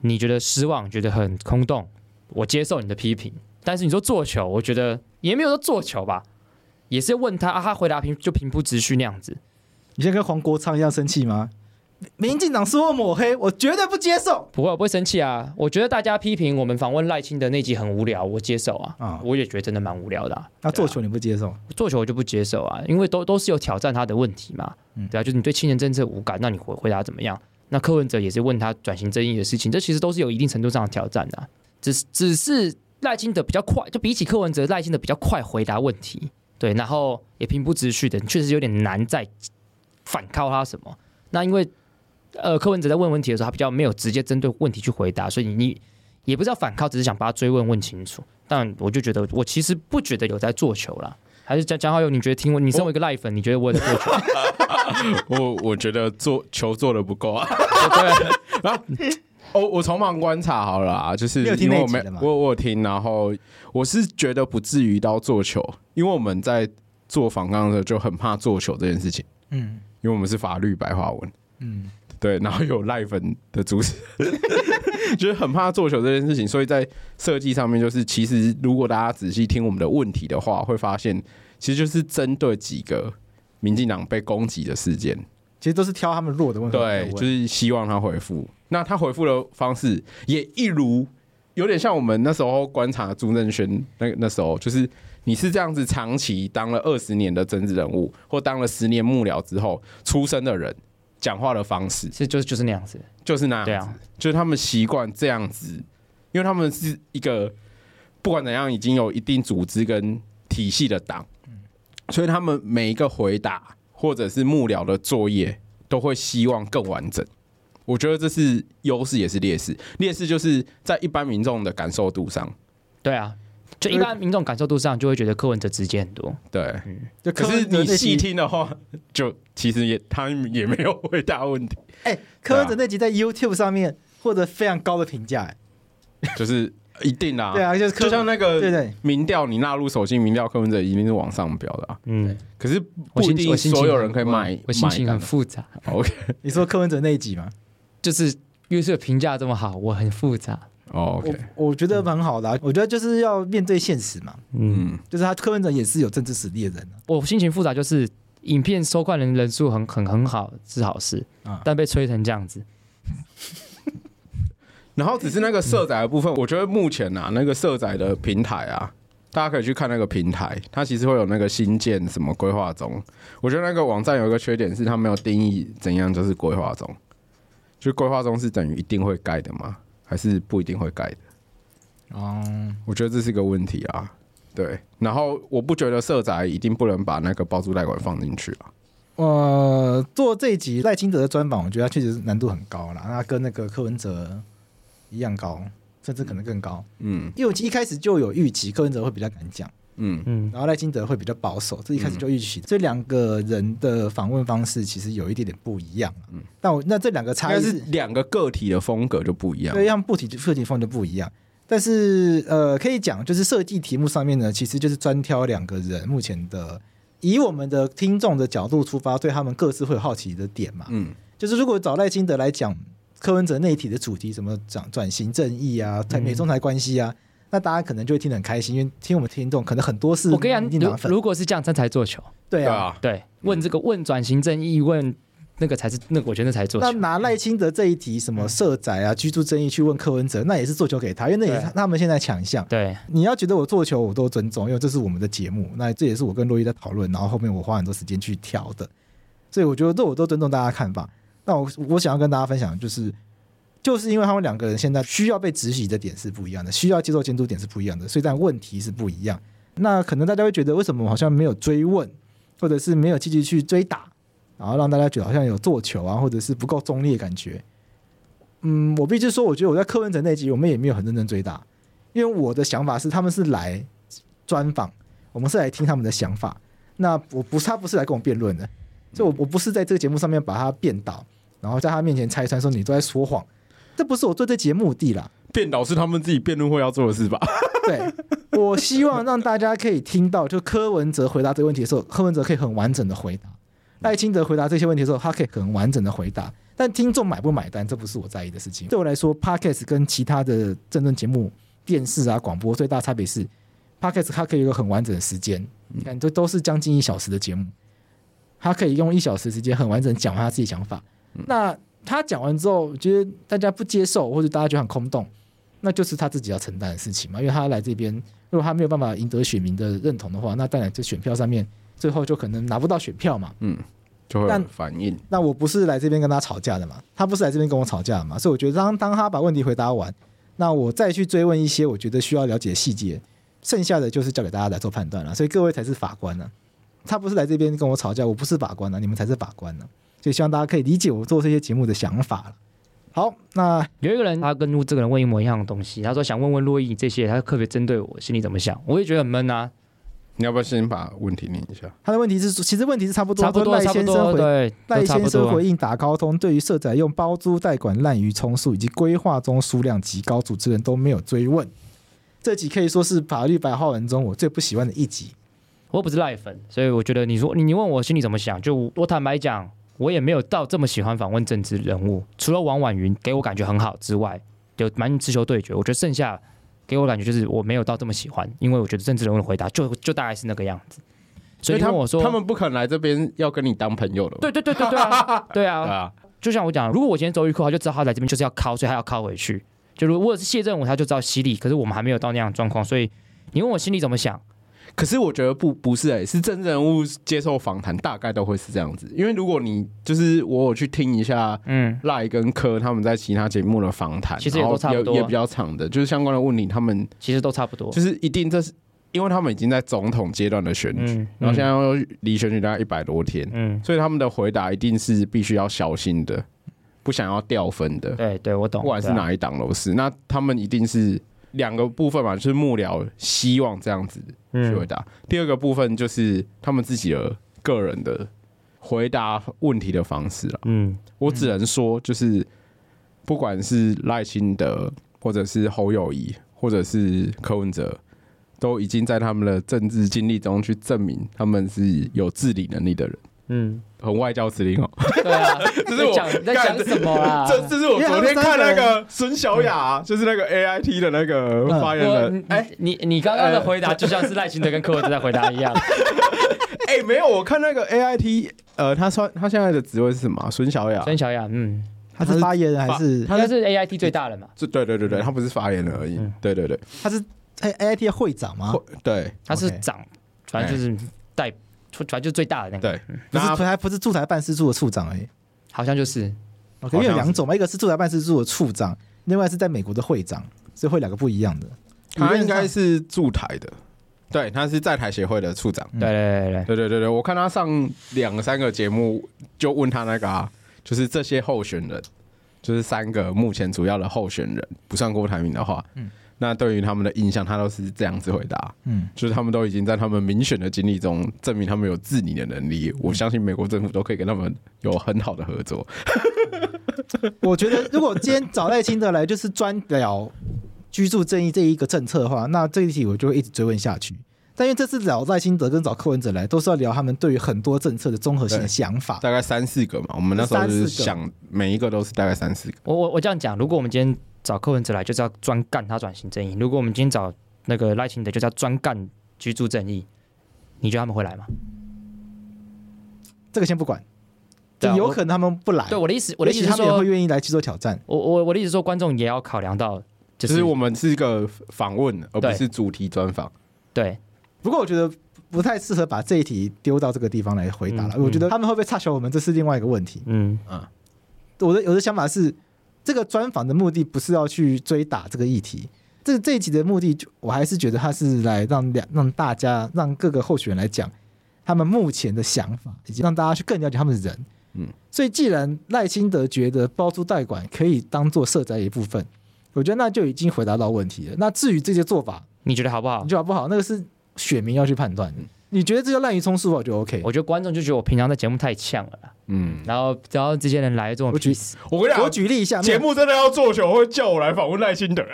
你觉得失望，觉得很空洞，我接受你的批评。但是你说做球，我觉得也没有说做球吧，也是问他啊，他回答平就平铺直叙那样子。你现在跟黄国昌一样生气吗？民进党说我抹黑，我绝对不接受。不会，我不会生气啊。我觉得大家批评我们访问赖清德那集很无聊，我接受啊。啊、嗯，我也觉得真的蛮无聊的、啊。那做球你不接受？做球我就不接受啊，因为都都是有挑战他的问题嘛。嗯，对啊，就是你对青年政策无感，那你回回答怎么样？那柯文哲也是问他转型争议的事情，这其实都是有一定程度上的挑战的、啊。只是只是赖清德比较快，就比起柯文哲，赖清德比较快回答问题。对，然后也平铺直叙的，确实有点难再反靠他什么。那因为。呃，柯文哲在问问题的时候，他比较没有直接针对问题去回答，所以你也不知道反靠，只是想把他追问问清楚。但我就觉得，我其实不觉得有在做球啦。还是江江浩佑，你觉得听我？你身为一个赖粉，你觉得我有在做球？我我觉得做球做的不够啊。对，然后我我从旁观察好了啊，就是因为我没我我有听，然后我是觉得不至于到做球，因为我们在做访纲的时候就很怕做球这件事情。嗯，因为我们是法律白话文。嗯。对，然后有赖粉的主持，就是很怕做球这件事情，所以在设计上面，就是其实如果大家仔细听我们的问题的话，会发现其实就是针对几个民进党被攻击的事件，其实都是挑他们弱的问题。对，就是希望他回复。那他回复的方式也一如有点像我们那时候观察朱正轩那那时候，就是你是这样子长期当了二十年的政治人物，或当了十年幕僚之后出生的人。讲话的方式，其实就是就是那样子，就是那样子，对啊，就是他们习惯这样子，因为他们是一个不管怎样已经有一定组织跟体系的党，所以他们每一个回答或者是幕僚的作业都会希望更完整。我觉得这是优势也是劣势，劣势就是在一般民众的感受度上，对啊。就一般民众感受度上，就会觉得柯文哲直接很多。对，嗯，可是你细听的话，就其实也他也没有回答问题。哎，柯文哲那集在 YouTube 上面获得非常高的评价，就是一定啊。对啊，就是就像那个对对民调，你纳入手机民调，柯文哲一定是往上飙的啊。嗯，可是不一定所有人可以买。我心情很复杂。OK，你说柯文哲那一集吗？就是因为这个评价这么好，我很复杂。哦，OK，我我觉得蛮好的，啊，我觉得就是要面对现实嘛，嗯，就是他柯文哲也是有政治实力的人，啊，我心情复杂，就是影片收看人人数很很很好是好事，啊，但被吹成这样子，然后只是那个社宅的部分，我觉得目前啊，那个社宅的平台啊，大家可以去看那个平台，它其实会有那个新建什么规划中，我觉得那个网站有一个缺点是它没有定义怎样就是规划中，就规划中是等于一定会盖的吗？还是不一定会盖的，哦，我觉得这是一个问题啊。对，然后我不觉得社宅一定不能把那个包租代管放进去啊。呃，做这一集赖清德的专访，我觉得他确实难度很高啦，那跟那个柯文哲一样高，甚至可能更高。嗯，因为我一开始就有预期柯文哲会比较敢讲。嗯。嗯，然后赖清德会比较保守，这一开始就预期，这两个人的访问方式其实有一点点不一样。嗯，但我那这两个差异是两个个体的风格就不一样，对，像不体个体风就不一样。但是呃，可以讲就是设计题目上面呢，其实就是专挑两个人目前的，以我们的听众的角度出发，对他们各自会有好奇的点嘛。嗯，就是如果找赖清德来讲柯文哲那一题的主题，什么转转型正义啊、台美中台关系啊，嗯、那大家可能就会听得很开心，因为听我们听众可能很多是我跟你讲，如果是这样，真才做球。对啊，对，问这个问转型正义问。那个才是，那个我觉得那才做。那拿赖清德这一题，什么社宅啊、居住正义去问柯文哲，那也是做球给他，因为那也是他们现在强项。对，你要觉得我做球，我都尊重，因为这是我们的节目。那这也是我跟洛伊在讨论，然后后面我花很多时间去调的。所以我觉得这我都尊重大家看法。那我我想要跟大家分享，就是就是因为他们两个人现在需要被执行的点是不一样的，需要接受监督点是不一样的，所以但问题是不一样。那可能大家会觉得，为什么好像没有追问，或者是没有积极去追打？然后让大家觉得好像有做球啊，或者是不够中立的感觉。嗯，我必须说，我觉得我在柯文哲那集，我们也没有很认真追打，因为我的想法是，他们是来专访，我们是来听他们的想法。那我不是他不是来跟我辩论的，所以我我不是在这个节目上面把他辩倒，然后在他面前拆穿说你都在说谎，这不是我做这节目目的啦。辩导是他们自己辩论会要做的事吧？对，我希望让大家可以听到，就柯文哲回答这个问题的时候，柯文哲可以很完整的回答。赖清德回答这些问题的时候，他可以很完整的回答，但听众买不买单，这不是我在意的事情。对我来说，Podcast 跟其他的政论节目、电视啊、广播最大差别是，Podcast 它可以有一个很完整的时间，你看这都是将近一小时的节目，他可以用一小时时间很完整讲完他自己想法。那他讲完之后，觉得大家不接受，或者大家觉得很空洞，那就是他自己要承担的事情嘛。因为他来这边，如果他没有办法赢得选民的认同的话，那当然在选票上面。最后就可能拿不到选票嘛，嗯，就会有反应。那我不是来这边跟他吵架的嘛，他不是来这边跟我吵架的嘛，所以我觉得当当他把问题回答完，那我再去追问一些我觉得需要了解的细节，剩下的就是交给大家来做判断了。所以各位才是法官呢，他不是来这边跟我吵架，我不是法官呢，你们才是法官呢。所以希望大家可以理解我做这些节目的想法。好，那有一个人他跟这个人问一模一样的东西，他说想问问洛伊这些，他特别针对我心里怎么想，我也觉得很闷啊。你要不要先把问题念一下？他的问题是，其实问题是差不多。差不多，赖先生回对，赖先生回应打高通，对于社宅用包租代管滥竽充数以及规划中数量极高，主持人都没有追问。这集可以说是法律白话文中我最不喜欢的一集。我不是赖粉，所以我觉得你说你你问我心里怎么想，就我坦白讲，我也没有到这么喜欢访问政治人物。除了王婉云给我感觉很好之外，有蛮直球对决，我觉得剩下。给我感觉就是我没有到这么喜欢，因为我觉得政治人物的回答就就大概是那个样子。所以他跟我说，他们不肯来这边要跟你当朋友了。对对对对对啊，对啊，就像我讲，如果我今天周玉蔻，他就知道他来这边就是要靠，所以他要靠回去。就如果是谢振武，他就知道犀利，可是我们还没有到那样的状况，所以你问我心里怎么想？可是我觉得不不是哎、欸，是政治人物接受访谈大概都会是这样子，因为如果你就是我有去听一下，嗯，赖跟柯他们在其他节目的访谈，其实也都差不多，也比较长的，就是相关的问题，他们其实都差不多，就是一定这是因为他们已经在总统阶段的选举，然后现在离选举大概一百多天，嗯，所以他们的回答一定是必须要小心的，不想要掉分的，对对，我懂，不管是哪一档都是，那他们一定是。两个部分嘛，就是幕僚希望这样子去回答。嗯、第二个部分就是他们自己的个人的回答问题的方式了。嗯，我只能说，就是不管是赖清德，或者是侯友谊，或者是柯文哲，都已经在他们的政治经历中去证明他们是有治理能力的人。嗯。很外交辞令哦，对啊，这是我你在讲什么啊？这这是我昨天看那个孙小雅，就是那个 A I T 的那个发言人。哎，你你刚刚的回答就像是赖清德跟柯文哲在回答一样。哎，没有，我看那个 A I T，呃，他说他现在的职位是什么？孙小雅，孙小雅，嗯，他是发言人还是？他是 A I T 最大的嘛？对对对对，他不是发言人而已。对对对，他是 A A I T 的会长吗？对，他是长，反正就是代。出出来就最大的那个，对，不是还不是驻台办事处的处长而已，好像就是，因为有两种嘛，一个是驻台办事处的处长，另外是在美国的会长，所以会两个不一样的。他应该是驻台的，对，他是在台协会的处长。对对对对对对对，我看他上两三个节目，就问他那个啊，就是这些候选人，就是三个目前主要的候选人，不算郭台铭的话，嗯。那对于他们的印象，他都是这样子回答，嗯，就是他们都已经在他们民选的经历中证明他们有治理的能力。我相信美国政府都可以跟他们有很好的合作。我觉得如果今天找赖清德来就是专聊居住正义这一个政策的话，那这一题我就会一直追问下去。但因为这次找赖清德跟找柯文哲来，都是要聊他们对于很多政策的综合性的想法，大概三四个嘛。我们那时候就是想每一个都是大概三四个。我我我这样讲，如果我们今天找柯文哲来，就是要专干他转型正义；如果我们今天找那个赖清德，就是要专干居住正义。你觉得他们会来吗？这个先不管，就有可能他们不来。对我的意思，我的意思说他们也会愿意来去做挑战。我我我的意思说，观众也要考量到，就是，就是我们是一个访问，而不是主题专访。对，不过我觉得不太适合把这一题丢到这个地方来回答了。嗯、我觉得他们会不会插手我们，这是另外一个问题。嗯嗯，我的我的想法是，这个专访的目的不是要去追打这个议题。这这一集的目的，我还是觉得他是来让两让大家让各个候选人来讲。他们目前的想法，以及让大家去更了解他们的人，嗯，所以既然赖清德觉得包租代管可以当做社宅一部分，我觉得那就已经回答到问题了。那至于这些做法，你觉得好不好？你觉得好不好？那个是选民要去判断。你觉得这叫滥竽充数，我觉得 OK。我觉得观众就觉得我平常在节目太呛了，嗯，然后只要这些人来这种，我举我跟你讲，我举例一下，节目真的要做球，会叫我来访问赖清德。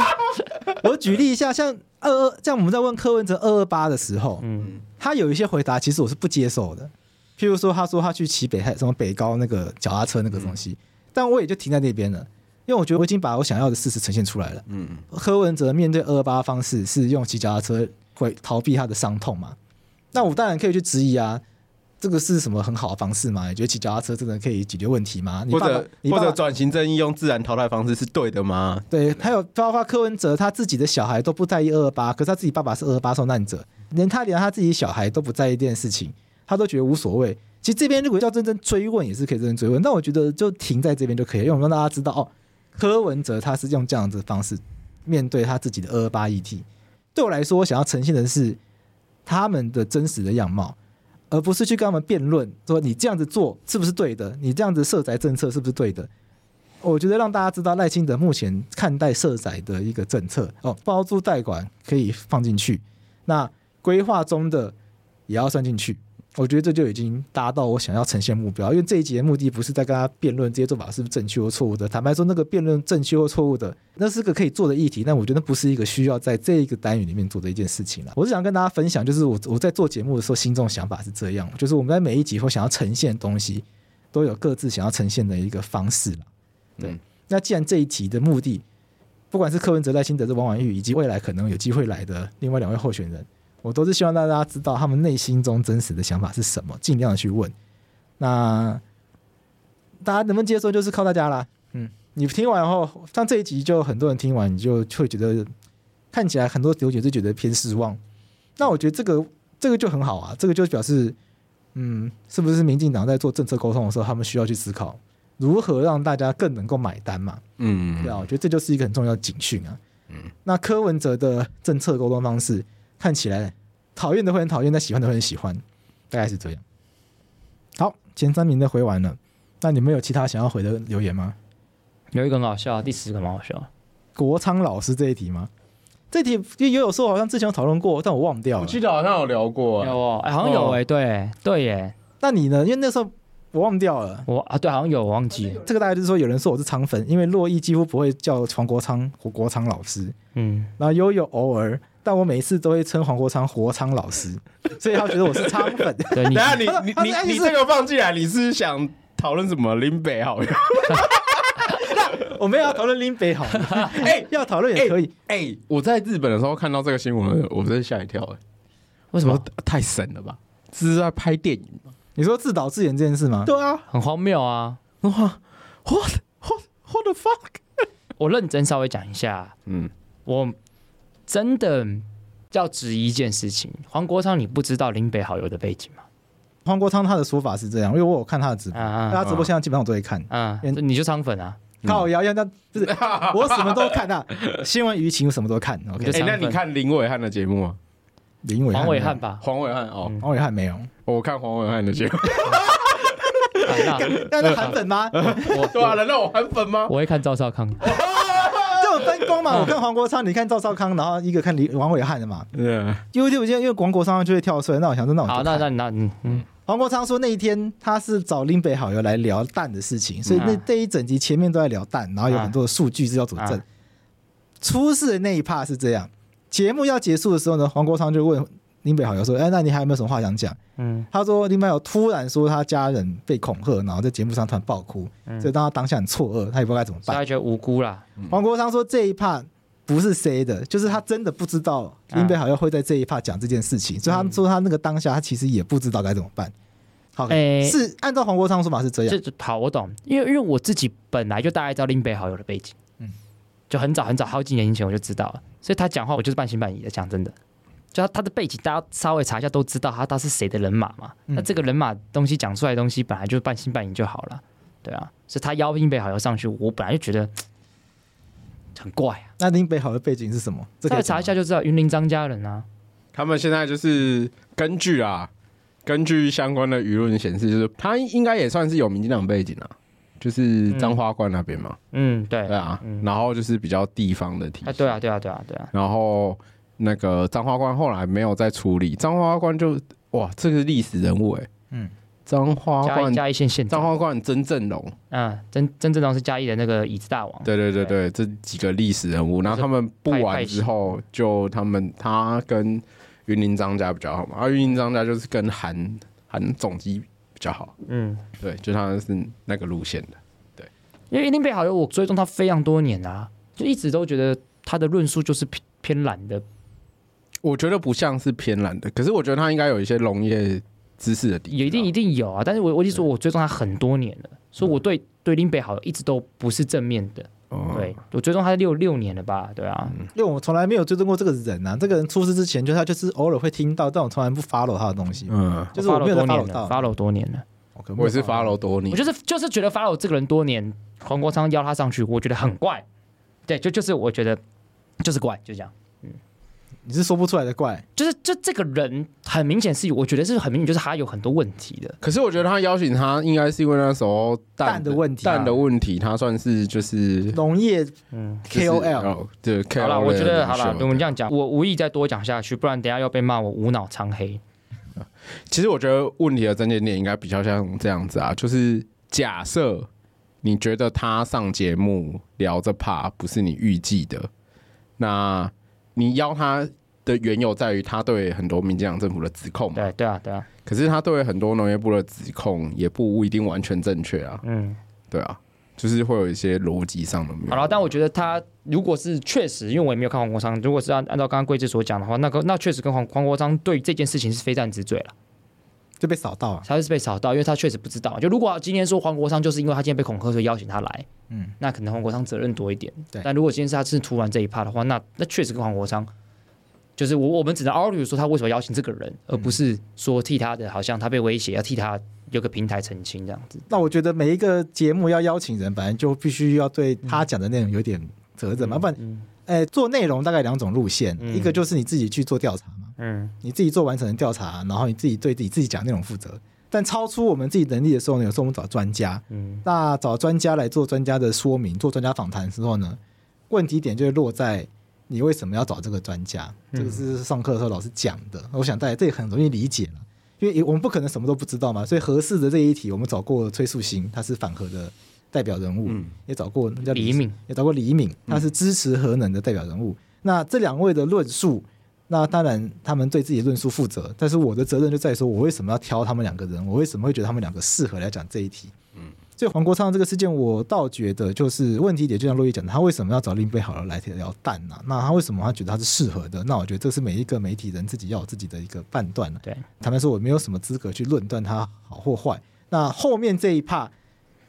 我举例一下，像二二，像我们在问柯文哲二二八的时候，嗯。他有一些回答，其实我是不接受的。譬如说，他说他去骑北海什么北高那个脚踏车那个东西，嗯、但我也就停在那边了，因为我觉得我已经把我想要的事实呈现出来了。嗯，柯文哲面对二二八方式是用骑脚踏车会逃避他的伤痛嘛？那我当然可以去质疑啊，这个是什么很好的方式吗？你觉得骑脚踏车真的可以解决问题吗？或者或者转型正义用自然淘汰方式是对的吗？对，还有包括柯文哲他自己的小孩都不在意二二八，可是他自己爸爸是二二八受难者。连他连他自己小孩都不在意这件事情，他都觉得无所谓。其实这边如果要真正追问，也是可以真正追问。但我觉得就停在这边就可以，因为我们让大家知道哦，柯文哲他是用这样子的方式面对他自己的二二八议题。对我来说，我想要呈现的是他们的真实的样貌，而不是去跟他们辩论说你这样子做是不是对的，你这样子社宅政策是不是对的。我觉得让大家知道赖清德目前看待社宅的一个政策哦，包租代管可以放进去，那。规划中的也要算进去，我觉得这就已经达到我想要呈现目标。因为这一集的目的不是在跟他辩论这些做法是不是正确或错误的。坦白说，那个辩论正确或错误的，那是个可以做的议题，但我觉得不是一个需要在这一个单元里面做的一件事情了。我是想跟大家分享，就是我我在做节目的时候心中想法是这样，就是我们在每一集或想要呈现的东西，都有各自想要呈现的一个方式了。对，嗯、那既然这一集的目的，不管是柯文哲、赖清德、是王婉玉，以及未来可能有机会来的另外两位候选人。我都是希望大家知道他们内心中真实的想法是什么，尽量的去问。那大家能不能接受，就是靠大家啦。嗯，你听完后，像这一集就很多人听完，你就会觉得看起来很多留言就觉得偏失望。那我觉得这个这个就很好啊，这个就表示，嗯，是不是民进党在做政策沟通的时候，他们需要去思考如何让大家更能够买单嘛？嗯，对啊，我觉得这就是一个很重要的警讯啊。嗯，那柯文哲的政策沟通方式。看起来讨厌的会很讨厌，但喜欢的会很喜欢，大概是这样。好，前三名的回完了，那你们有其他想要回的留言吗？有一个很好笑，第十个蛮好笑。国昌老师这一题吗？这一题也有时候好像之前有讨论过，但我忘掉了。我记得好像有聊过，有哦，哎，好像有哎，对对耶。那你呢？因为那时候我忘掉了。我啊，对，好像有，我忘记了。这个大概就是说，有人说我是昌粉，因为珞亦几乎不会叫黄国昌或国昌老师，嗯，然后悠悠偶尔。但我每一次都会称黄国昌活昌老师，所以他觉得我是昌粉。对，等下你 你你你这个放进来，你是想讨论什么林北好友？我没有要讨论林北好友，哎，要讨论也可以。哎，我在日本的时候看到这个新闻，我真吓一跳。哎，为什么太神了吧？这是在拍电影吗？你说自导自演这件事吗？对啊，很荒谬啊！哇，what what what the fuck？我认真稍微讲一下，嗯，我。真的要质疑一件事情，黄国昌，你不知道林北好友的背景吗？黄国昌他的说法是这样，因为我有看他的直播，他直播现在基本上我都会看。嗯，你就昌粉啊？靠，要要那不是 我什么都看啊，新闻舆情什么都看。OK，那你看林伟汉的节目吗？林伟黄伟汉吧？黄伟汉哦，黄伟汉没有，我看黄伟汉的节目。那 那韩粉吗？对啊，难道我韩粉吗？我会看赵少康。分工嘛，我看黄国昌，你看赵少康，然后一个看李王伟汉的嘛。对，YouTube 因为因为黄国昌就会跳出来，那我想说那我好，那那那嗯嗯，黄国昌说那一天他是找林北好友来聊蛋的事情，所以那这一整集前面都在聊蛋，然后有很多的数据是要佐证。出事的那一 part 是这样，节目要结束的时候呢，黄国昌就问林北好友说：“哎，那你还有没有什么话想讲？”嗯，他说林北好友突然说他家人被恐吓，然后在节目上突然爆哭，嗯。所以当他当下很错愕，他也不知道该怎么办。大家觉得无辜啦。黄国昌说这一趴不是 C 的，就是他真的不知道林北好友会在这一趴讲这件事情，所以他说他那个当下他其实也不知道该怎么办。好，诶。是按照黄国昌说法是这样，这好，我懂，因为因为我自己本来就大概知道林北好友的背景，嗯，就很早很早好几年以前我就知道了，所以他讲话我就是半信半疑的，讲真的，就他他的背景大家稍微查一下都知道他他是谁的人马嘛，嗯。那这个人马东西讲出来的东西本来就半信半疑就好了，对啊，所以他邀林北好要上去，我本来就觉得很怪啊，那林北好的背景是什么？这稍微可以讲吗查一下就知道，云林张家人啊，他们现在就是根据啊，根据相关的舆论显示，就是他应该也算是有民进党背景啊，就是彰化关那边嘛，嗯，对，对啊。嗯，然后就是比较地方的体啊，对啊，对啊，对啊，对啊，然后那个张花冠后来没有再处理，张花冠就哇，这个是历史人物哎，嗯，嘉彰化义关嘉义县县彰长，化关曾正龙，嗯，曾曾正龙是嘉义的那个椅子大王，对对对对，这几个历史人物，然后他们布完之后，就他们他跟云林张家比较好嘛，而云林张家就是跟韩韩总机比较好，嗯。对，就他是那个路线的。对。因为林北好友，我追踪他非常多年啊，就一直都觉得他的论述就是偏偏懒的。我觉得不像是偏蓝的，可是我觉得他应该有一些农业知识的地方，也一定一定有啊。但是我我一直说我追踪他很多年了，所以我对对林北好一直都不是正面的。哦对我追踪他六六年了吧？对啊，因为我从来没有追踪过这个人啊，这个人出事之前，就他就是偶尔会听到，但我从来不 follow 他的东西，嗯，就是我没有在多 follow 年了到。，follow 多年了。我也是 follow 多年我，就是就是觉得 follow 这个人多年，黄国昌邀他上去，我觉得很怪。对，就就是我觉得就是怪，就这样。你是说不出来的怪，就是就这个人很明显是，我觉得是很明显，就是他有很多问题的。可是我觉得他邀请他，应该是因为那时候蛋的问题啊。蛋的问题，他算是就是农业嗯，KOL 哦对 KOL 好了，我觉得好了，我们这样讲，我无意再多讲下去，不然等下又被骂我无脑长黑。其实我觉得问题的症结点应该比较像这样子啊，就是假设你觉得他上节目聊这怕不是你预计的，那你邀他的缘由在于他对很多民进党政府的指控嘛，对对啊，对啊，可是他对很多农业部的指控也不一定完全正确啊，嗯，对啊，就是会有一些逻辑上的。好了，但我觉得他如果是确实，因为我也没有看黄国昌，如果是按按照刚刚贵志所讲的话，那个那确实跟黄黄国昌对这件事情是非战之罪了，就被扫到啊。他是被扫到，因为他确实不知道。就如果今天说黄国昌就是因为他今天被恐吓，所以邀请他来，嗯，那可能黄国昌责任多一点。对但如果今天是他是突然这一趴的话，那那确实跟黄国昌，就是我我们只能 argue 说他为什么邀请这个人，而不是说替他的好像他被威胁要替他有个平台澄清这样子。那我觉得每一个节目要邀请人，反正就必须要对他讲的内容有点责任嘛，不然，嗯哎，做内容大概两种路线，嗯一个就是你自己去做调查嘛，嗯你自己做完整的调查，然后你自己对自己自己讲内容负责。但超出我们自己能力的时候呢，有时候我们找专家，嗯那找专家来做专家的说明，做专家访谈的时候呢，问题点就会落在你为什么要找这个专家？嗯这个是上课的时候老师讲的。我想大家这也很容易理解了，因为我们不可能什么都不知道嘛。所以合适的这一题，我们找过崔树新，他是反核的代表人物，嗯也找过叫李敏，也找过李敏，他是支持核能的代表人物。那这两位的论述，那当然他们对自己的论述负责，但是我的责任就在于说，我为什么要挑他们两个人？我为什么会觉得他们两个适合来讲这一题？嗯，所以黄国昌这个事件，我倒觉得就是问题点，就像洛伊讲的，他为什么要找林北好了来聊蛋呢、啊？那他为什么他觉得他是适合的？那我觉得这是每一个媒体人自己要有自己的一个判断了。对，坦白说，我没有什么资格去论断他好或坏。那后面这一趴，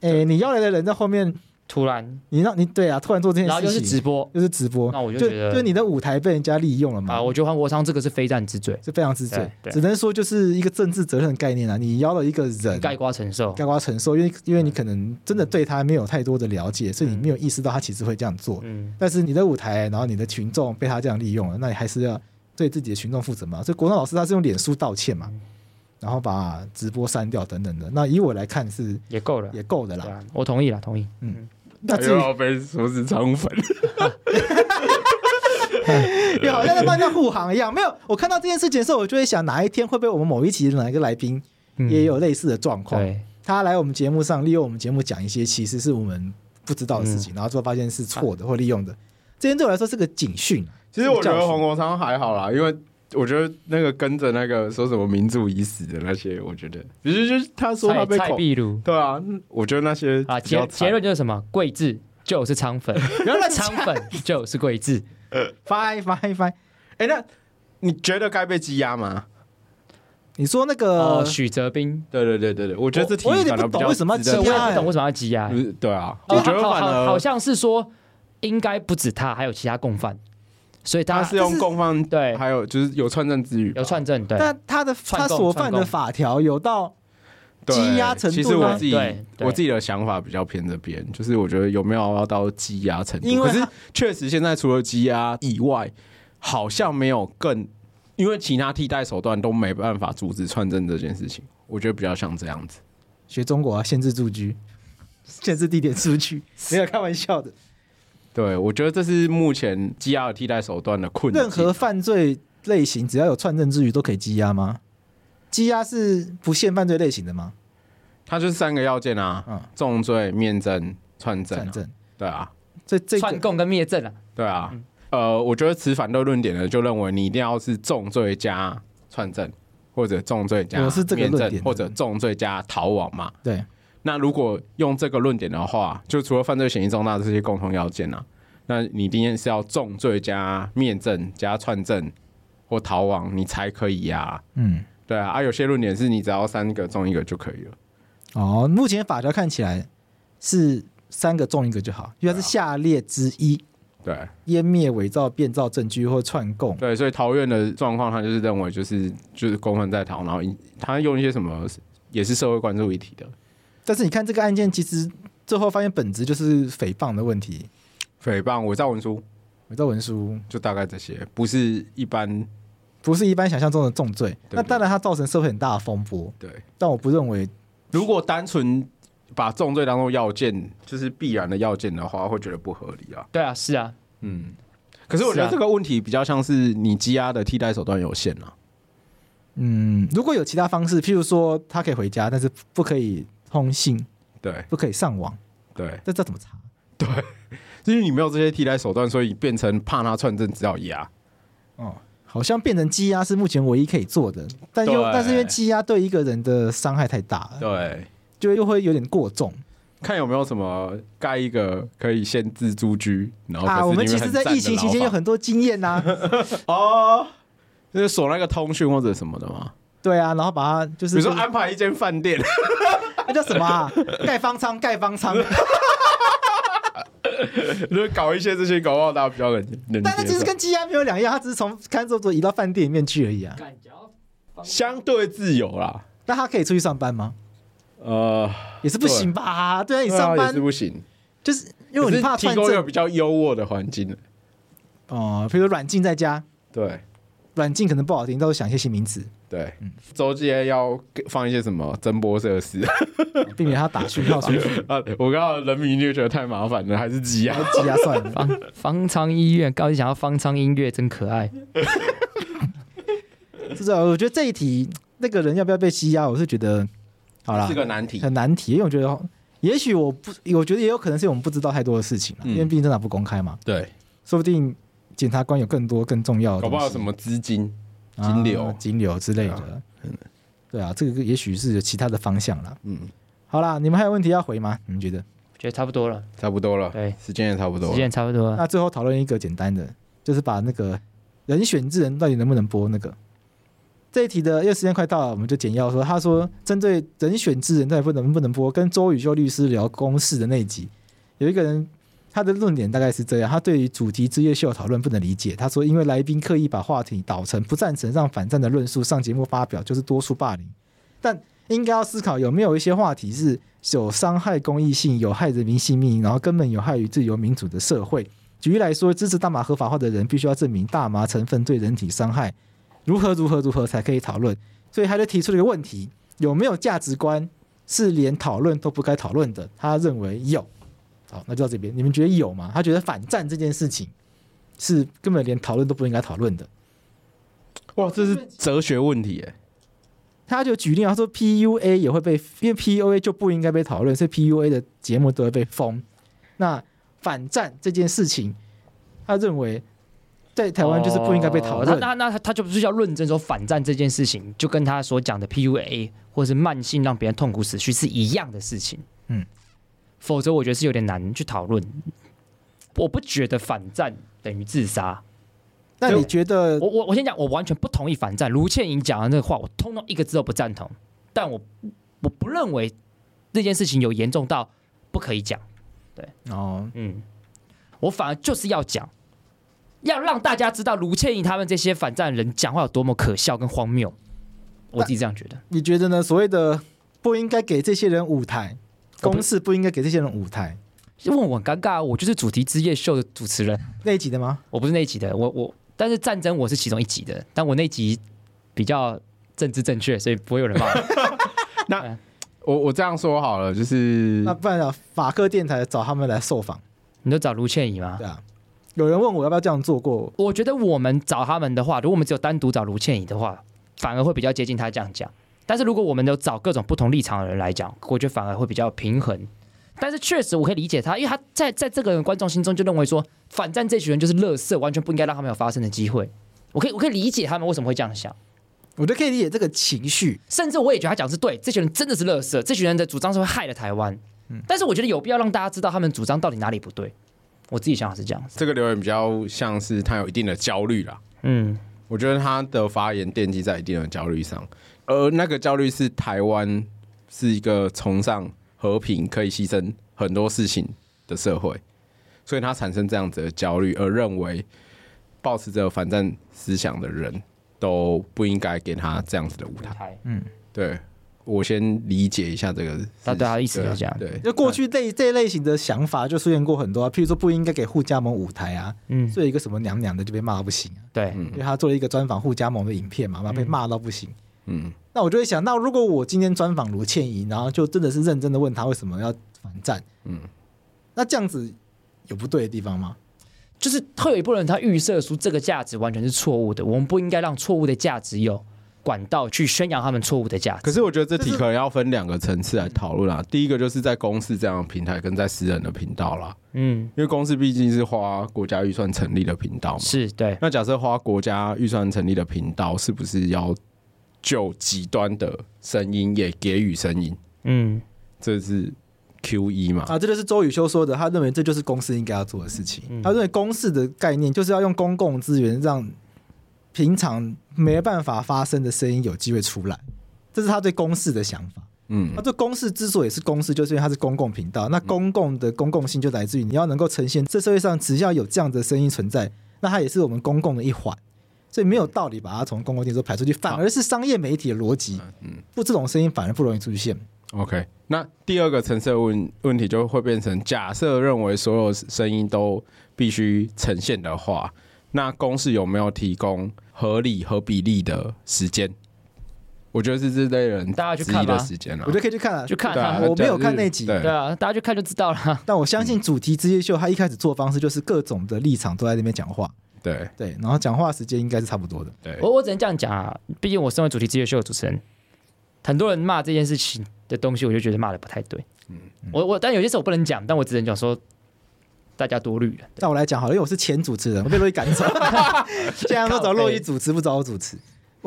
诶，你要来的人在后面。突然，你让你对啊，突然做这件事情，然后又是直播。又是直播，那我就就觉得就你的舞台被人家利用了嘛，啊，我觉得黄国昌这个是非战之罪，是非常之罪。对，对。只能说就是一个政治责任的概念啊。你邀了一个人，盖瓜承受。盖瓜承受，因为因为你可能真的对他没有太多的了解，所以你没有意识到他其实会这样做。嗯，但是你的舞台，然后你的群众被他这样利用了，那你还是要对自己的群众负责嘛。所以国昌老师他是用脸书道歉嘛，然后把直播删掉等等的。那以我来看是也够了，也够的啦。我同意了，同意。那至于又要被说是肠粉，也好像在帮人家护航一样，没有。我看到这件事情的时候，我就会想，哪一天会不会我们某一期的哪一个来宾嗯也有类似的状况？对，他来我们节目上，利用我们节目讲一些其实是我们不知道的事情，然后最后发现是错的或利用的。这件对我来说是个警讯。其实我觉得黄国昌还好啦，因为我觉得那个跟着那个说什么民主已死的那些，我觉得，其实就是他说他被蔡壁如，对啊，我觉得那些啊结结论就是什么？贵字就是肠粉，然后那肠粉就是贵字，翻翻翻，哎，那你觉得该被羁押吗？你说那个许哲斌，对对对对对，我觉得这题我有点不懂为什么要羁押，我也不懂为什么要羁押。对啊，我觉得反而好像是说应该不止他，还有其他共犯，所以他是用共犯对，还有就是有串证之余，有串证对。但他的他所犯的法条有到羁押程度吗？其实我自己我自己的想法比较偏这边，就是我觉得有没有要到羁押程度？可是确实现在除了羁押以外，好像没有更。因为其他替代手段都没办法阻止串证这件事情，我觉得比较像这样子。学中国啊，限制住居，限制地点出去，没有开玩笑的。对，我觉得这是目前羁押的替代手段的困难。任何犯罪类型只要有串证之余都可以羁押吗？羁押是不限犯罪类型的吗？它就是三个要件啊，嗯，重罪、面证、串证、啊。串证，对啊，这这串供跟灭证啊，对啊。嗯呃，我觉得持反对论点的就认为你一定要是重罪加串证，或者重罪加面证，或者重罪加逃亡嘛。对。那如果用这个论点的话，就除了犯罪嫌疑重大这些共同要件啊，那你今天是要重罪加面证加串证或逃亡，你才可以呀、啊。嗯，对啊。啊，有些论点是你只要三个中一个就可以了。哦，目前法条看起来是三个中一个就好，因为它是下列之一。对，湮灭、伪造、变造证据或串供。对，所以桃园的状况，他就是认为就是就是公犯在逃，然后他用一些什么也是社会关注议题的。但是你看这个案件，其实最后发现本质就是诽谤的问题，诽谤、伪造文书、伪造文书，就大概这些，不是一般，不是一般想象中的重罪。那当然，它造成社会很大的风波。对，但我不认为，如果单纯。把重罪当做要件，就是必然的要件的话，会觉得不合理啊。对啊，是啊，嗯。可是我觉得这个问题比较像是你羁押的替代手段有限啊。嗯，如果有其他方式，譬如说他可以回家，但是不可以通信，对，不可以上网，对，这这怎么查？对，因为你没有这些替代手段，所以变成怕他串证，只要压。哦，好像变成羁押是目前唯一可以做的，但又但是因为羁押对一个人的伤害太大了，对。就又会有点过重，看有没有什么盖一个可以限制租居，然后啊，我们其实，在疫情期间有很多经验呐、啊，哦，就是锁那个通讯或者什么的吗？对啊，然后把它就是，比如说安排一间饭店，那叫什么啊？盖方舱，盖方舱，就是搞一些这些搞不好大家比较冷静，但是其实跟羁押没有两样，他只是从看守所移到饭店里面去而已啊，相对自由啦。那他可以出去上班吗？呃，也是不行吧？对啊，你上班也是不行，就是因为你怕提供一个比较优渥的环境。哦，比如软禁在家，对，软禁可能不好听，到时候想一些新名词。对，周街要放一些什么增波设施，避免他打讯号出去 啊。我刚刚人民就觉得太麻烦了，还是挤压 挤压算了。方方舱医院，高级想要方舱音乐，真可爱。是啊，我觉得这一题那个人要不要被羁押，我是觉得。好了，是个难题，很难题，因为我觉得，也许我不，我觉得也有可能是我们不知道太多的事情，嗯、因为毕竟侦查不公开嘛。对，说不定检察官有更多更重要的，搞不好什么资金、金流、啊、金流之类的。对啊，对啊，这个也许是有其他的方向啦。嗯，好啦，你们还有问题要回吗？你们觉得？觉得差不多了，差不多了。对，时间也差不多，时间差不多了。那最后讨论一个简单的，就是把那个人选之人到底能不能播那个。这一题的，因为时间快到了，我们就简要说。他说，针对人选之人到底不能不能播，跟周宇修律师聊公事的那一集，有一个人他的论点大概是这样：他对于主题之夜秀讨论不能理解。他说，因为来宾刻意把话题导成不赞成让反战的论述上节目发表，就是多数霸凌。但应该要思考有没有一些话题是有伤害公益性、有害人民性命，然后根本有害于自由民主的社会。举例来说，支持大麻合法化的人必须要证明大麻成分对人体伤害。如何如何如何才可以讨论？所以他就提出了一个问题：有没有价值观是连讨论都不该讨论的？他认为有。好，那就到这边。你们觉得有吗？他觉得反战这件事情是根本连讨论都不应该讨论的。哇，这是哲学问题耶！他就举例，他说 PUA 也会被，因为 PUA 就不应该被讨论，所以 PUA 的节目都会被封。那反战这件事情，他认为。在台湾就是不应该被讨论。哦、他那那他他就不是要论证说反战这件事情，就跟他所讲的 PUA 或者是慢性让别人痛苦死去是一样的事情。嗯，否则我觉得是有点难去讨论。我不觉得反战等于自杀。那你觉得？我我我先讲，我完全不同意反战。卢倩颖讲的那个话，我通通一个字都不赞同。但我我不认为这件事情有严重到不可以讲。对，哦，嗯，我反而就是要讲，要让大家知道卢倩颖他们这些反战人讲话有多么可笑跟荒谬。我自己这样觉得。你觉得呢？所谓的不应该给这些人舞台，公司不应该给这些人舞台。因为我很尴尬，我就是主题之夜秀的主持人。那一集的吗？我不是那一集的，我我。但是战争我是其中一集的，但我那集比较政治正确，所以不会有人骂。那我我这样说好了，就是那不然啊，法客电台找他们来受访，你就找卢倩怡吗？对啊。有人问我要不要这样做过，我觉得我们找他们的话，如果我们只有单独找卢倩怡的话，反而会比较接近他这样讲。但是如果我们有找各种不同立场的人来讲，我觉得反而会比较平衡。但是确实，我可以理解他，因为他在在这个人观众心中就认为说，反战这群人就是垃圾，完全不应该让他们有发生的机会。我可以我可以理解他们为什么会这样想，我都可以理解这个情绪，甚至我也觉得他讲是对，这群人真的是垃圾，这群人的主张是会害了台湾。嗯，但是我觉得有必要让大家知道他们主张到底哪里不对。我自己想法是这样子，这个留言比较像是他有一定的焦虑啦。嗯，我觉得他的发言奠基在一定的焦虑上，而那个焦虑是台湾是一个崇尚。和平可以牺牲很多事情的社会，所以他产生这样子的焦虑，而认为抱持着反战思想的人都不应该给他这样子的舞台。嗯，对，我先理解一下这个，大家意思是这样。对，就过去这这一类型的想法就出现过很多啊，譬如说不应该给互加盟舞台啊，嗯，做一个什么娘娘的就被骂到不行啊。对，因为他做了一个专访互加盟的影片嘛，嘛被骂到不行。嗯。那我就会想，那如果我今天专访卢倩怡，然后就真的是认真的问他为什么要反战，嗯，那这样子有不对的地方吗？就是会有一部分人他预设出这个价值完全是错误的，我们不应该让错误的价值有管道去宣扬他们错误的价值。可是我觉得这题可能要分两个层次来讨论啊。第一个就是在公司这样的平台跟在私人的频道啦，嗯，因为公司毕竟是花国家预算成立的频道嘛，是对。那假设花国家预算成立的频道，是不是要？就极端的声音也给予声音，嗯，这是 Q 一嘛？啊，这就是周宇修说的，他认为这就是公司应该要做的事情。他认为公司的概念就是要用公共资源让平常没办法发生的声音有机会出来，这是他对公司的想法。嗯，那这公视之所以是公视，就是因为它是公共频道，那公共的公共性就来自于你要能够呈现这社会上只要有这样的声音存在，那它也是我们公共的一环。所以没有道理把它从公共电视排出去，反而是商业媒体的逻辑。嗯，不，这种声音反而不容易出现。OK，那第二个层次的问问题就会变成：假设认为所有声音都必须呈现的话，那公式有没有提供合理和比例的时间？我觉得是这类人大家去看的时间了。我觉得可以去看了，去看。我没有看那集，对啊，大家去看就知道了。但我相信主题之夜秀，他一开始做方式就是各种的立场都在那边讲话。对对，然后讲话时间应该是差不多的。对，我我只能这样讲啊，毕竟我身为主题之夜秀的主持人，很多人骂这件事情的东西，我就觉得骂的不太对。嗯，我我但有些时候我不能讲，但我只能讲说大家多虑了。那我来讲好了，因为我是前主持人，我被洛伊赶走，现在都找洛伊主持，不找我主持。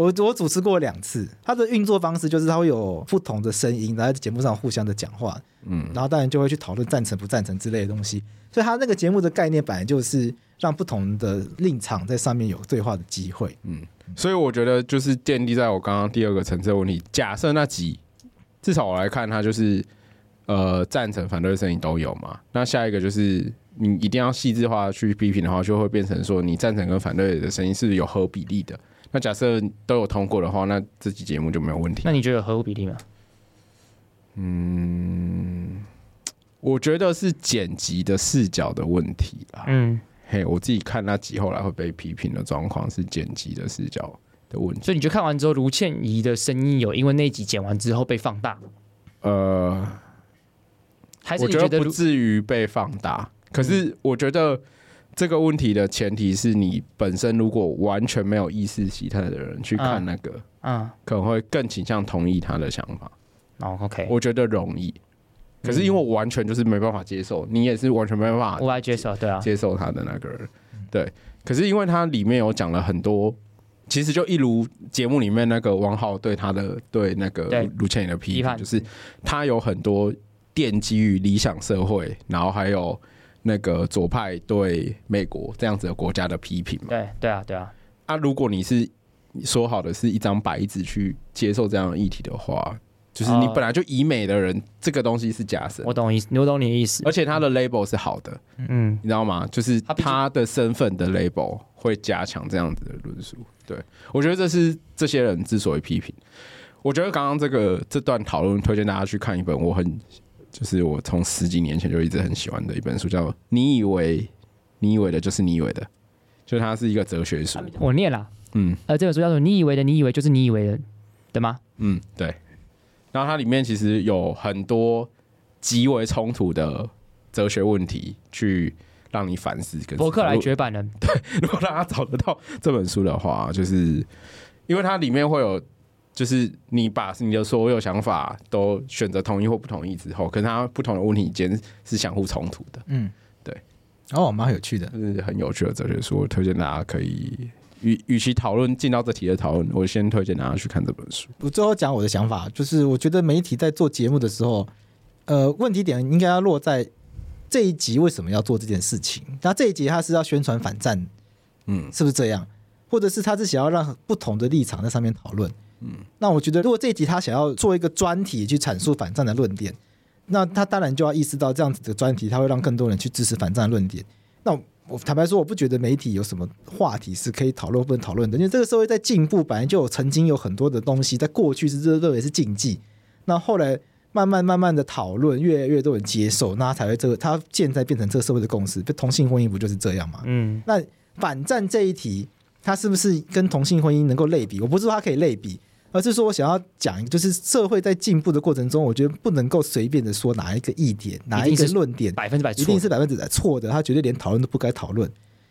我我主持过两次，他的运作方式就是他会有不同的声音，然后在节目上互相的讲话，嗯，然后当然就会去讨论赞成不赞成之类的东西。所以他那个节目的概念本来就是。让不同的立场在上面有对话的机会。嗯，所以我觉得就是建立在我刚刚第二个层次的问题。假设那集，至少我来看，它就是呃赞成、反对的声音都有嘛。那下一个就是你一定要细致化去批评的话，就会变成说你赞成跟反对的声音是有合比例的。那假设都有通过的话，那这期节目就没有问题。那你觉得有合乎比例吗？嗯，我觉得是剪辑的视角的问题啦。嗯。嘿，我自己看那集后来会被批评的状况是剪辑的视角的问题，所以你就看完之后，卢倩怡的声音有因为那集剪完之后被放大？呃，还是你觉得不至于被放大？可是我觉得这个问题的前提是你本身如果完全没有意识形态的人去看那个，嗯，可能会更倾向同意他的想法。哦，OK，我觉得容易。可是因为我完全就是没办法接受，你也是完全没办法无法接受，对啊，接受他的那个人，对，可是因为他里面有讲了很多，其实就一如节目里面那个王浩对他的对那个卢倩颖的批判，就是他有很多奠基于理想社会，然后还有那个左派对美国这样子的国家的批评嘛。对对啊对啊。啊，如果你是说好的是一张白纸去接受这样的议题的话。就是你本来就以美的人，哦、这个东西是假设。我懂意思，我懂你的意思。而且他的 label 是好的，嗯，你知道吗？就是他的身份的 label 会加强这样子的论述。对，我觉得这是这些人之所以批评。我觉得刚刚这个这段讨论，推荐大家去看一本我很，就是我从十几年前就一直很喜欢的一本书，叫《你以为你以为的就是你以为的》，就它是一个哲学书。我念了，嗯，呃，这本书叫做《你以为的你以为就是你以为的》，对吗？嗯，对。然后它里面其实有很多极为冲突的哲学问题，去让你反思跟。博客来绝版人，对，如果大家找得到这本书的话，就是因为它里面会有，就是你把你的所有想法都选择同意或不同意之后，可是它不同的问题间是相互冲突的。嗯，对。哦，蛮有趣的，是很有趣的哲学书，我推荐大家可以。与与其讨论进到这题的讨论，我先推荐大家去看这本书。我最后讲我的想法，就是我觉得媒体在做节目的时候，呃，问题点应该要落在这一集为什么要做这件事情？那这一集他是要宣传反战，嗯，是不是这样？或者是他是想要让不同的立场在上面讨论？嗯，那我觉得如果这一集他想要做一个专题去阐述反战的论点，那他当然就要意识到这样子的专题，他会让更多人去支持反战的论点。那。我坦白说，我不觉得媒体有什么话题是可以讨论不能讨论的，因为这个社会在进步，本来就有曾经有很多的东西，在过去是认认为是禁忌，那后来慢慢慢慢的讨论，越来越多人接受，那才会这个，它现在变成这个社会的共识。同性婚姻不就是这样吗？嗯，那反战这一题，它是不是跟同性婚姻能够类比？我不是说它可以类比。而是说，我想要讲一个，就是社会在进步的过程中，我觉得不能够随便的说哪一个意点，哪一个论点百分之百一定是百分之百错的，他绝对连讨论都不该讨论。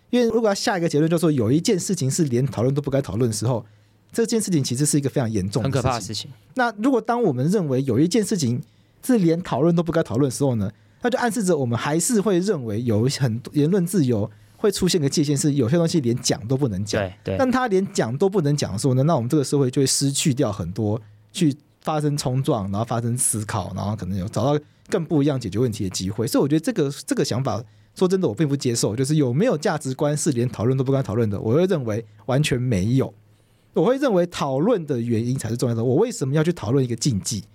因为如果要下一个结论，就是说有一件事情是连讨论都不该讨论的时候，这件事情其实是一个非常严重的、很可怕的事情。那如果当我们认为有一件事情是连讨论都不该讨论的时候呢，那就暗示着我们还是会认为有很多言论自由。会出现个界限，是有些东西连讲都不能讲。对对。但他连讲都不能讲的时候呢，那我们这个社会就会失去掉很多去发生冲撞，然后发生思考，然后可能有找到更不一样解决问题的机会。所以我觉得这个这个想法，说真的，我并不接受。就是有没有价值观是连讨论都不该讨论的？我会认为完全没有。我会认为讨论的原因才是重要的。我为什么要去讨论一个禁忌？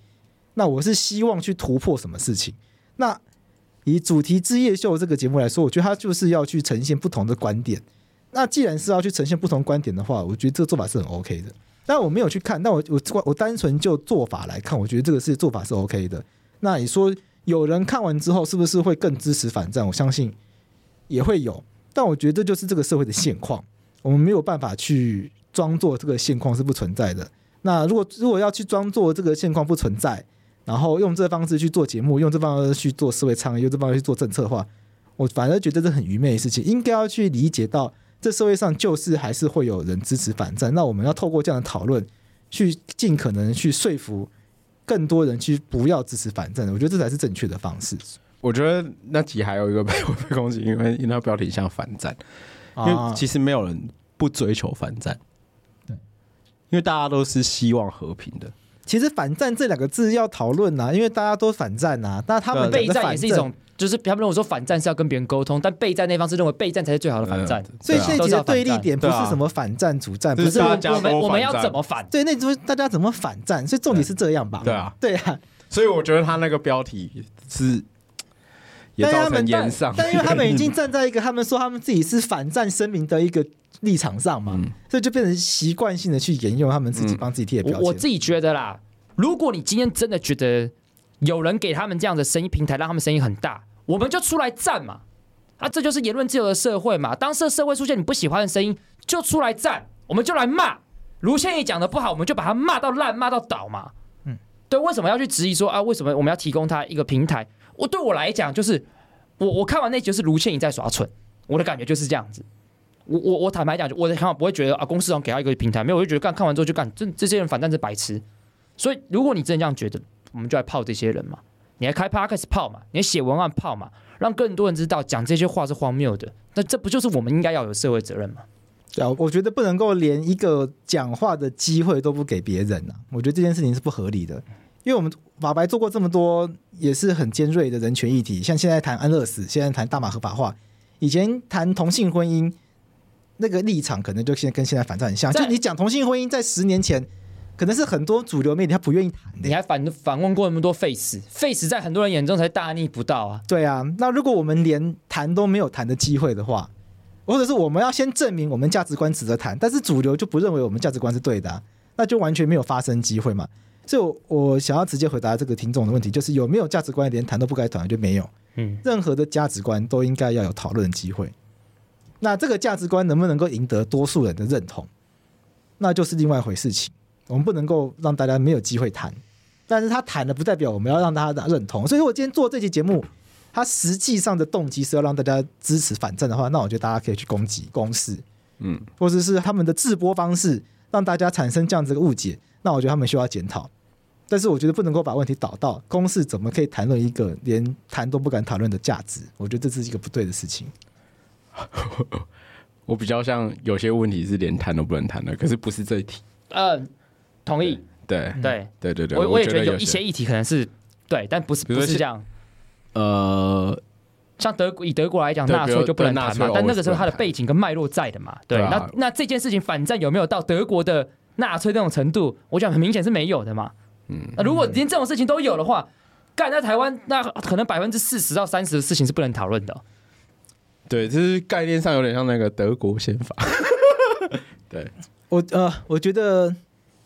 那我是希望去突破什么事情？那。以主题之夜秀这个节目来说，我觉得它就是要去呈现不同的观点。那既然是要去呈现不同观点的话，我觉得这个做法是很 OK 的。但我没有去看，但我我我单纯就做法来看，我觉得这个是做法是 OK 的。那你说有人看完之后是不是会更支持反战？我相信也会有。但我觉得这就是这个社会的现况，我们没有办法去装作这个现况是不存在的。那如果如果要去装作这个现况不存在，然后用这方式去做节目，用这方式去做思维倡议，用这方式去做政策化，我反而觉得这很愚昧的事情。应该要去理解到，这社会上就是还是会有人支持反战。那我们要透过这样的讨论，去尽可能去说服更多人去不要支持反战。我觉得这才是正确的方式。我觉得那集还有一个被被攻击，因为因为标题像反战，因为其实没有人不追求反战，对，因为大家都是希望和平的。其实“反战”这两个字要讨论呐，因为大家都反战呐。那他们备战也是一种，就是他们认为说反战是要跟别人沟通，但备战那方是认为备战才是最好的反战。所以现在对立点不是什么反战主战，不是我们我们要怎么反？对，那就是大家怎么反战。所以重点是这样吧？对啊，对啊。所以我觉得他那个标题是也造成炎上，但因为他们已经站在一个他们说他们自己是反战声明的一个立场上嘛，所以就变成习惯性的去沿用他们自己帮自己贴的标签。我自己觉得啦。如果你今天真的觉得有人给他们这样的声音平台，让他们声音很大，我们就出来站嘛！啊，这就是言论自由的社会嘛。当社社会出现你不喜欢的声音，就出来站，我们就来骂。卢倩仪讲的不好，我们就把他骂到烂，骂到倒嘛。嗯，对，为什么要去质疑说啊？为什么我们要提供他一个平台？我对我来讲，就是我我看完那集就是卢倩怡在耍蠢，我的感觉就是这样子。我我我坦白讲，我的想法不会觉得啊，公司想给他一个平台，没有，我就觉得干看完之后就干，这这些人反正是白痴。所以，如果你真的这样觉得，我们就来泡这些人嘛。你还开 Podcast 炮嘛，你还写文案泡嘛，让更多人知道讲这些话是荒谬的。那这不就是我们应该要有社会责任吗？对啊，我觉得不能够连一个讲话的机会都不给别人啊！我觉得这件事情是不合理的，因为我们法白做过这么多也是很尖锐的人权议题，像现在谈安乐死，现在谈大麻合法化，以前谈同性婚姻，那个立场可能就现在跟现在反正很像。就你讲同性婚姻，在十年前可能是很多主流媒体他不愿意谈的。你还反反问过那么多 face，face 在很多人眼中才大逆不道啊！对啊，那如果我们连谈都没有谈的机会的话，或者是我们要先证明我们价值观值得谈，但是主流就不认为我们价值观是对的，啊，那就完全没有发生机会嘛。所以我，我想要直接回答这个听众的问题，就是有没有价值观连谈都不该谈，就没有。嗯，任何的价值观都应该要有讨论的机会。那这个价值观能不能够赢得多数人的认同，那就是另外一回事情。我们不能够让大家没有机会谈，但是他谈了不代表我们要让大家认同。所以我今天做这期节目。他实际上的动机是要让大家支持反战的话，那我觉得大家可以去攻击公视，嗯，或者是他们的制播方式让大家产生这样子的误解，那我觉得他们需要检讨。但是我觉得不能够把问题导到公式怎么可以谈论一个连谈都不敢讨论的价值，我觉得这是一个不对的事情。我比较像有些问题是连谈都不能谈的，可是不是这一题。嗯，同意。对对对对对，我我也觉得有一些议题可能是对，但不是不是这样。呃，像德国以德国来讲，纳粹就不能谈嘛，但那个时候它的背景跟脉络在的嘛，对。那那这件事情反战有没有到德国的纳粹那种程度？我讲很明显是没有的嘛。嗯，那如果连这种事情都有的话，干在台湾，那可能百分之四十到三十的事情是不能讨论的。对，就是概念上有点像那个德国宪法。对，我呃，我觉得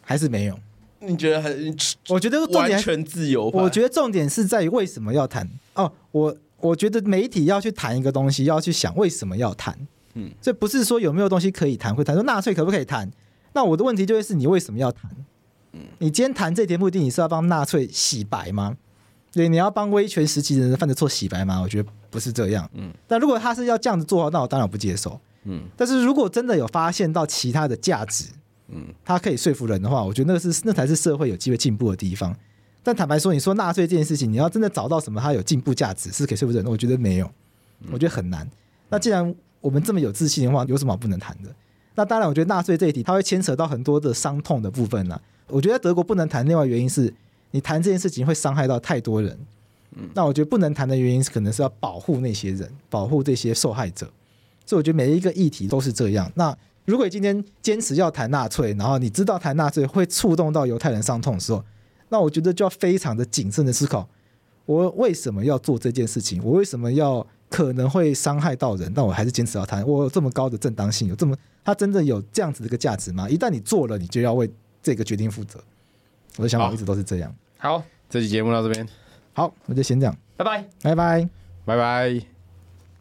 还是没有。你觉得很？我觉得完全自由。我觉得重点是在于为什么要谈哦。我我觉得媒体要去谈一个东西，要去想为什么要谈。嗯，这不是说有没有东西可以谈，会谈说纳粹可不可以谈？那我的问题就会是你为什么要谈？嗯，你今天谈这题目的，你是要帮纳粹洗白吗？对，你要帮威权时期的人犯的错洗白吗？我觉得不是这样。嗯，但如果他是要这样子做的话，那我当然不接受。嗯，但是如果真的有发现到其他的价值。嗯，他可以说服人的话，我觉得那个是那才是社会有机会进步的地方。但坦白说，你说纳粹这件事情，你要真的找到什么他有进步价值是可以说服人的，我觉得没有，我觉得很难。那既然我们这么有自信的话，有什么不能谈的？那当然，我觉得纳粹这一题它会牵扯到很多的伤痛的部分呢。我觉得德国不能谈，另外原因是你谈这件事情会伤害到太多人。那我觉得不能谈的原因是可能是要保护那些人，保护这些受害者。所以我觉得每一个议题都是这样。那。如果你今天坚持要谈纳粹，然后你知道谈纳粹会触动到犹太人伤痛的时候，那我觉得就要非常的谨慎的思考，我为什么要做这件事情？我为什么要可能会伤害到人？但我还是坚持要谈。我有这么高的正当性，有这么它真的有这样子的一个价值吗？一旦你做了，你就要为这个决定负责。我的想法一直都是这样。好，这期节目到这边，好，我就先这样，拜拜，拜拜，拜拜。